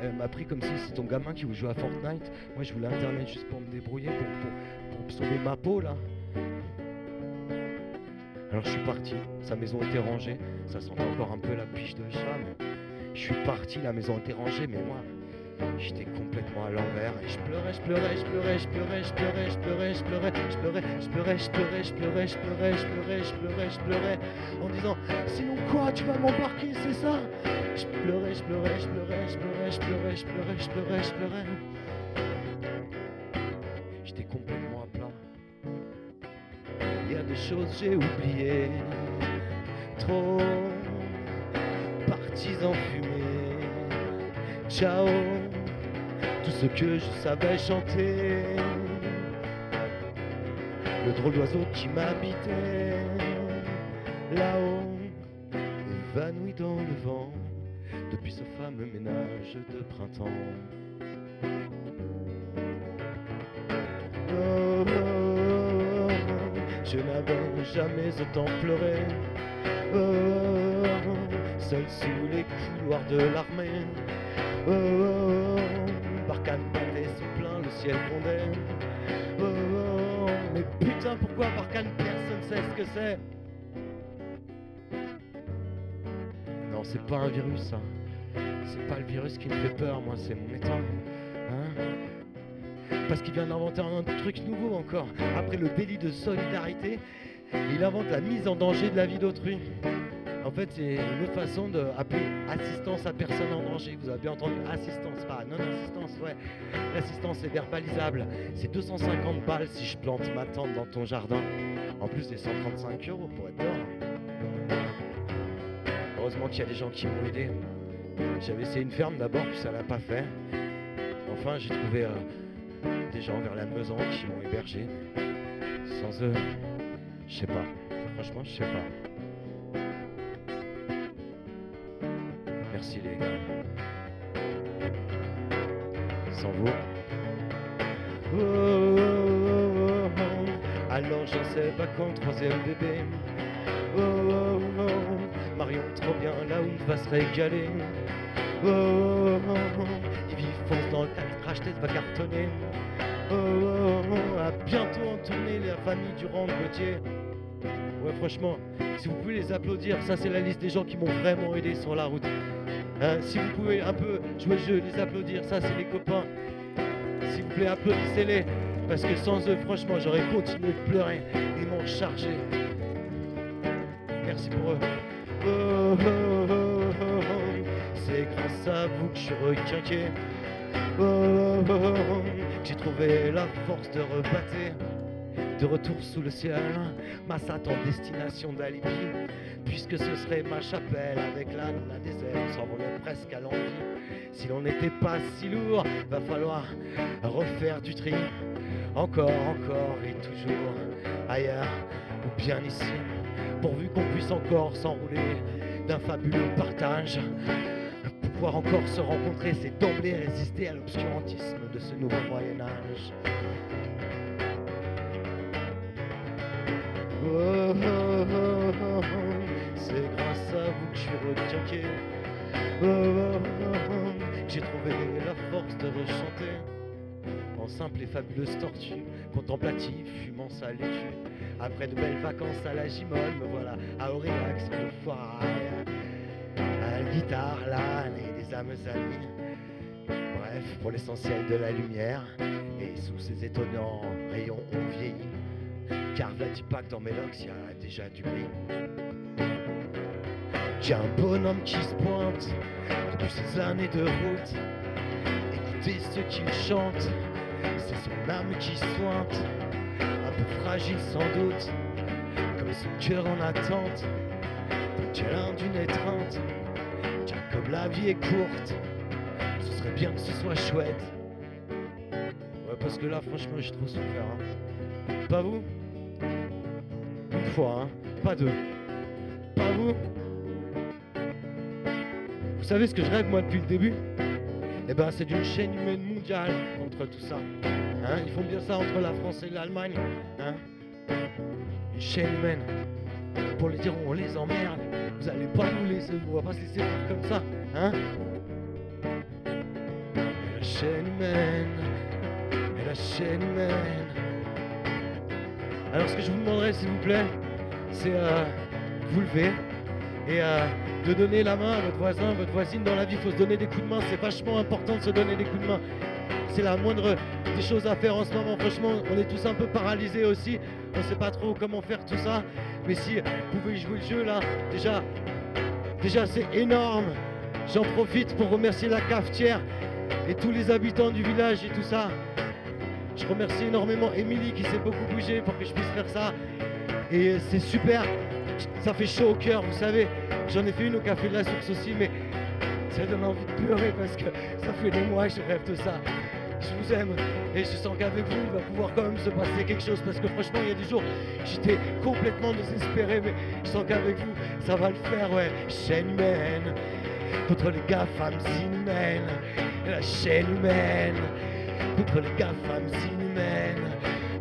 Elle, m'a pris comme si c'est ton gamin qui voulait jouer à Fortnite. Moi je voulais internet juste pour me débrouiller, pour, pour sauver ma peau là. Alors je suis parti, sa maison était rangée, ça sentait encore un peu la piche de chat, je suis parti, la maison était rangée, mais moi, j'étais complètement à l'envers et je pleurais, je pleurais, je pleurais, je pleurais, je pleurais, je pleurais, je pleurais, je pleurais, je pleurais, je pleurais, je pleurais, je pleurais, je pleurais, je pleurais, je pleurais, en disant sinon quoi, tu vas m'embarquer, c'est ça Je pleurais, je pleurais, je pleurais, je pleurais, je pleurais, je pleurais, je pleurais, je pleurais. J'étais complètement des choses j'ai oubliées, trop partis en fumée. Ciao, tout ce que je savais chanter. Le drôle d'oiseau qui m'habitait là-haut, évanoui dans le vent, depuis ce fameux ménage de printemps. Oh, je n'avais jamais autant pleuré. Oh, seul sous les couloirs de l'armée. Oh, Barkhane battait sous plein, le ciel grondait. Oh, mais putain, pourquoi Barkhane Personne sait ce que c'est? Non, c'est pas un virus, ça. C'est pas le virus qui me fait peur, moi, c'est mon état. Hein parce qu'il vient d'inventer un truc nouveau encore. Après le délit de solidarité, il invente la mise en danger de la vie d'autrui. En fait, c'est une autre façon d'appeler assistance à personne en danger. Vous avez bien entendu assistance, pas non-assistance, ouais. L'assistance est verbalisable. C'est 250 balles si je plante ma tente dans ton jardin. En plus des 135 euros pour être dehors. Heureusement qu'il y a des gens qui m'ont aidé. J'avais essayé une ferme d'abord, puis ça l'a pas fait. Enfin, j'ai trouvé euh, des gens vers la maison qui m'ont hébergé. Sans eux, je sais pas. Franchement, je sais pas. Merci les gars. Sans vous. Oh, oh, oh, Alors j'en sais pas quand troisième bébé. Marion trop bien là où il va se régaler. Oh, il fonce dans le crash test va cartonner. Oh, oh, oh, à bientôt en tournée la famille Durand Gauthier. Ouais, franchement, si vous pouvez les applaudir, ça c'est la liste des gens qui m'ont vraiment aidé sur la route. Hein, si vous pouvez un peu jouer le jeu, les applaudir, ça c'est les copains. S'il vous plaît, applaudissez-les. Parce que sans eux, franchement, j'aurais continué de pleurer. Ils m'ont chargé. Merci pour eux. Oh, c'est grâce à vous que je suis requinqué. J'ai trouvé la force de rebattre. De retour sous le ciel, ma en destination d'alibi. Puisque ce serait ma chapelle avec l'âne, la désert, on s'envolait presque à l'envie. Si l'on n'était pas si lourd, va falloir refaire du tri. Encore, encore et toujours ailleurs ou bien ici. Pourvu qu'on puisse encore s'enrouler d'un fabuleux partage pouvoir encore se rencontrer, c'est d'emblée résister à l'obscurantisme de ce nouveau Moyen Âge. Oh, oh, oh, c'est grâce à vous que je suis requinqué. J'ai trouvé la force de rechanter en simple et fabuleuse tortue, contemplative, fumant sa laitue. Après de belles vacances à la Gimone, me voilà à Aurillac le foire guitare, l'âne et des âmes amies. Bref, pour l'essentiel de la lumière, et sous ces étonnants rayons on vieillit. Car dit pas que dans locks, y a déjà du gris. J'ai un bonhomme qui se pointe depuis ces années de route. Écoutez ce qu'il chante, c'est son âme qui sointe, un peu fragile sans doute, comme son cœur en attente, d'un d'une étreinte. Comme la vie est courte, ce serait bien que ce soit chouette. Ouais, parce que là, franchement, j'ai trop souffert. Hein. Pas vous? Une fois, hein Pas deux. Pas vous? Vous savez ce que je rêve, moi, depuis le début? Eh ben, c'est d'une chaîne humaine mondiale contre tout ça. Hein Ils font bien ça entre la France et l'Allemagne. Hein Une chaîne humaine. Pour les dire, on les emmerde. Vous allez pas nous laisser, on va pas se laisser faire comme ça. Hein? Et la chaîne humaine. Et la chaîne humaine. Alors ce que je vous demanderais s'il vous plaît, c'est euh, vous lever et euh, de donner la main à votre voisin, votre voisine dans la vie. Il faut se donner des coups de main. C'est vachement important de se donner des coups de main. C'est la moindre des choses à faire en ce moment. Franchement, on est tous un peu paralysés aussi. On ne sait pas trop comment faire tout ça. Mais si vous pouvez jouer le jeu là, déjà, déjà c'est énorme. J'en profite pour remercier la cafetière et tous les habitants du village et tout ça. Je remercie énormément Émilie qui s'est beaucoup bougé pour que je puisse faire ça. Et c'est super. Ça fait chaud au cœur, vous savez. J'en ai fait une au café de la source aussi, mais ça donne envie de pleurer parce que ça fait des mois que je rêve de ça. Je vous aime et je sens qu'avec vous il va pouvoir quand même se passer quelque chose parce que franchement il y a des jours j'étais complètement désespéré mais je sens qu'avec vous ça va le faire ouais. Chaîne humaine contre les gars femmes inhumaines. La chaîne humaine contre les gars femmes inhumaines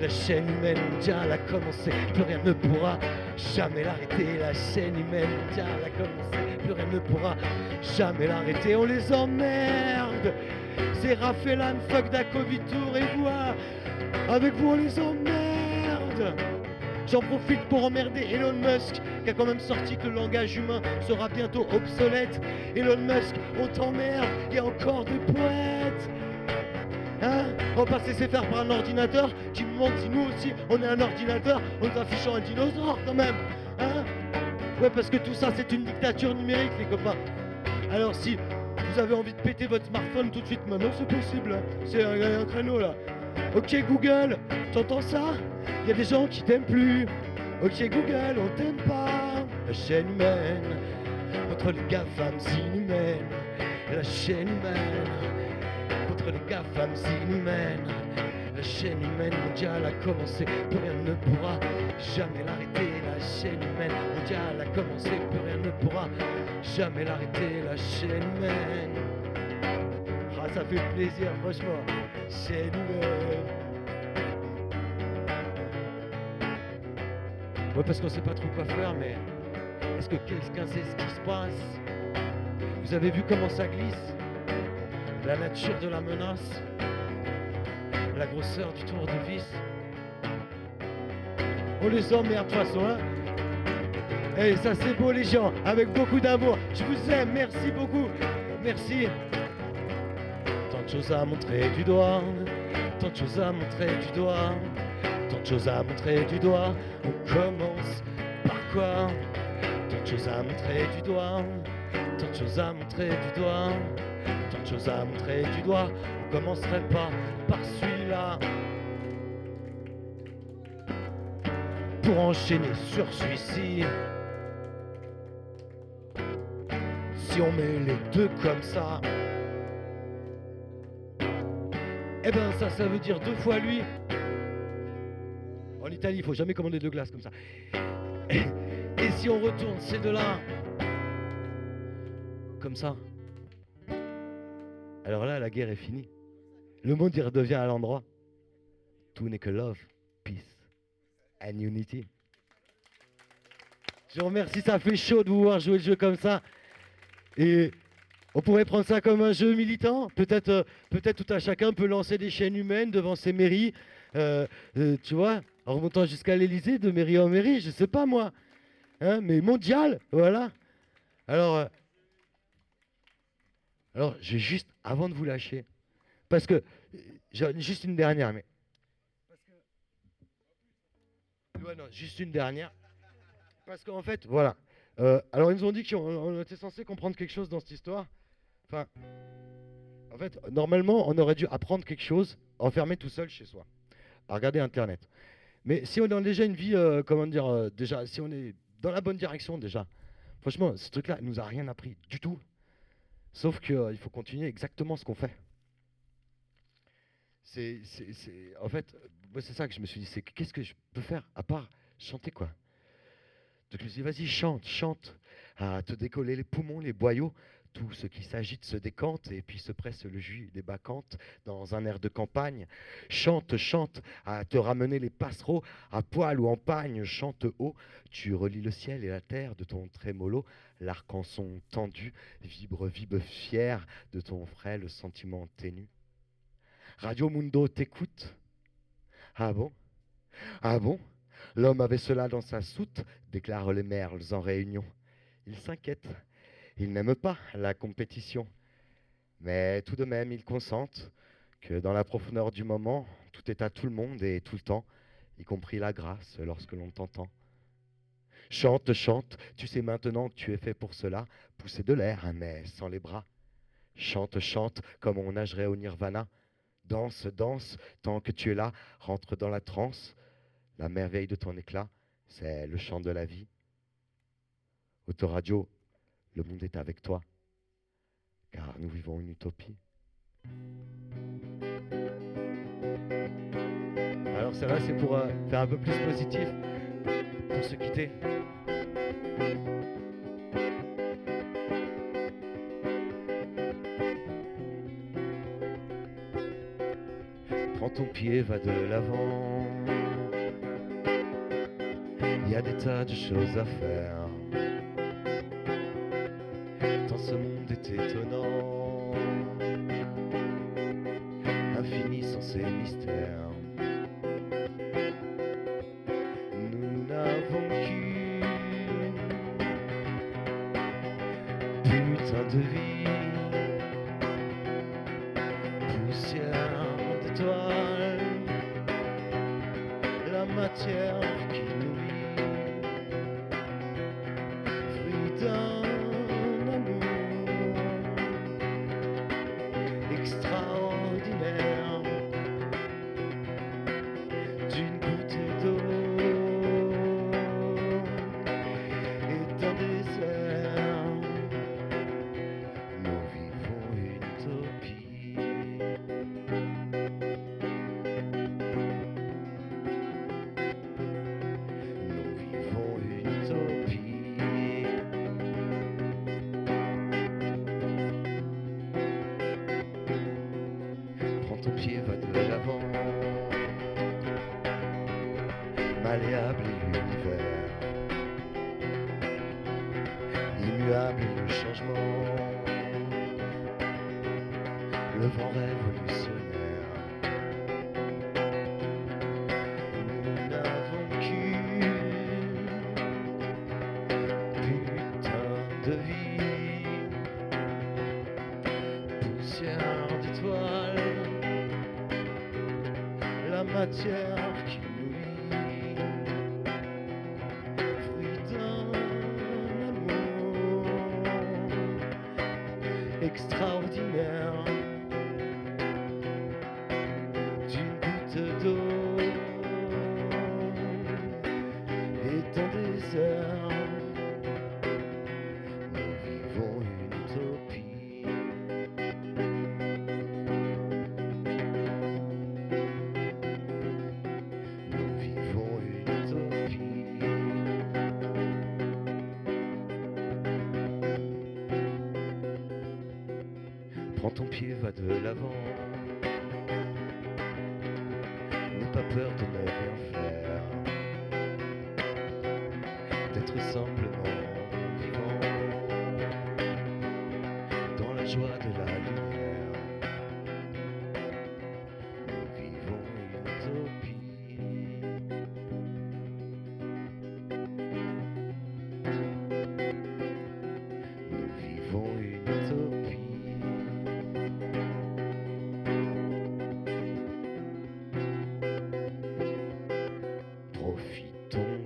la chaîne humaine mondiale a commencé, plus rien ne pourra jamais l'arrêter. La chaîne humaine mondiale a commencé, plus rien ne pourra jamais l'arrêter. On les emmerde c'est Raphaël fuck Dakovitour et moi. Avec vous, on les emmerde. J'en profite pour emmerder Elon Musk, qui a quand même sorti que le langage humain sera bientôt obsolète. Elon Musk, on t'emmerde, il y a encore des poètes. Hein On va se faire par un ordinateur qui me demande si nous aussi on est un ordinateur en nous affichant un dinosaure quand même. Hein Ouais, parce que tout ça c'est une dictature numérique, les copains. Alors si vous avez envie de péter votre smartphone tout de suite maintenant, c'est possible. Hein. C'est un, créneau là. Ok Google, t'entends ça? Il y a des gens qui t'aiment plus. Ok Google, on t'aime pas. La chaîne humaine, contre les GAFAM inhumaines. La chaîne humaine, contre les GAFAM inhumaines. La chaîne humaine mondiale a commencé, plus rien ne pourra jamais l'arrêter. La chaîne humaine mondiale a commencé, plus rien ne pourra jamais l'arrêter. La chaîne humaine. Ah, ça fait plaisir, franchement. Chaîne humaine. Ouais, parce qu'on sait pas trop quoi faire, mais est-ce que quelqu'un sait ce qui se passe? Vous avez vu comment ça glisse? La nature de la menace la grosseur du tour de vis. On les emmerde de toute façon, hein Et ça c'est beau les gens, avec beaucoup d'amour. Je vous aime, merci beaucoup. Merci. Tant de choses à montrer du doigt, tant de choses à montrer du doigt, tant de choses à montrer du doigt. On commence par quoi? Tant de choses à montrer du doigt, tant de choses à montrer du doigt, à montrer du doigt. On commencerait pas par celui-là. Pour enchaîner sur celui-ci. Si on met les deux comme ça, eh ben ça, ça veut dire deux fois lui. En Italie, il faut jamais commander deux glaces comme ça. Et si on retourne ces deux-là, comme ça, alors là, la guerre est finie. Le monde y redevient à l'endroit. Tout n'est que love, peace and unity. Je vous remercie, ça fait chaud de vous voir jouer le jeu comme ça. Et on pourrait prendre ça comme un jeu militant. Peut-être euh, peut-être tout à chacun peut lancer des chaînes humaines devant ses mairies. Euh, euh, tu vois, en remontant jusqu'à l'Elysée, de mairie en mairie, je sais pas moi. Hein, mais mondial, voilà. Alors, alors, j'ai juste, avant de vous lâcher, parce que, juste une dernière, mais. Parce que, non, juste une dernière. Parce qu'en fait, voilà. alors, ils nous ont dit qu'on était censé comprendre quelque chose dans cette histoire. Enfin, en fait, normalement, on aurait dû apprendre quelque chose enfermé tout seul chez soi, à regarder Internet. Mais si on a déjà une vie, euh, comment dire, euh, déjà, si on est dans la bonne direction déjà, franchement, ce truc-là, il nous a rien appris du tout. Sauf qu'il euh, faut continuer exactement ce qu'on fait. C'est, en fait, c'est ça que je me suis dit, c'est qu'est-ce que je peux faire à part chanter quoi? Donc je me suis dit, vas-y, chante, chante, à te décoller les poumons, les boyaux, tout ce qui s'agite se décante et puis se presse le jus des bacchantes dans un air de campagne. Chante, chante, à te ramener les passereaux, à poil ou en pagne, chante haut. Tu relis le ciel et la terre de ton trémolo, l'arc en son tendu, vibre, vibre fier de ton frêle sentiment ténu. Radio Mundo t'écoute. Ah bon? Ah bon? L'homme avait cela dans sa soute, déclarent les merles en réunion. Il s'inquiète ils n'aiment pas la compétition. Mais tout de même, ils consentent que dans la profondeur du moment, tout est à tout le monde et tout le temps, y compris la grâce lorsque l'on t'entend. Chante, chante, tu sais maintenant que tu es fait pour cela, pousser de l'air, mais sans les bras. Chante, chante, comme on nagerait au nirvana. Danse, danse, tant que tu es là, rentre dans la transe. La merveille de ton éclat, c'est le chant de la vie. Autoradio, le monde est avec toi, car nous vivons une utopie. Alors ça là c'est pour euh, faire un peu plus positif, pour se quitter. Prends ton pied, va de l'avant. Il y a des tas de choses à faire. Ce monde est étonnant, infini sans ses mystères. La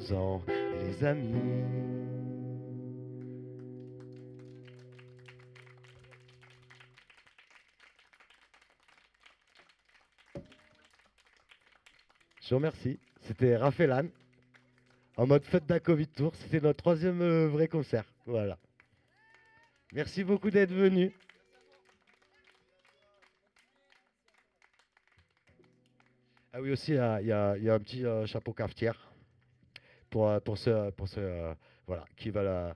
Profitons-en, les amis. Je vous remercie. C'était Raphaël en mode fête d'un Covid Tour. C'était notre troisième euh, vrai concert. Voilà. Merci beaucoup d'être venu. Ah oui, aussi, il y a un petit euh, chapeau cafetière pour, euh, pour ceux, pour ceux euh, voilà, qui veulent. euh,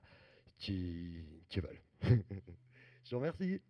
qui, qui veulent. Je vous remercie.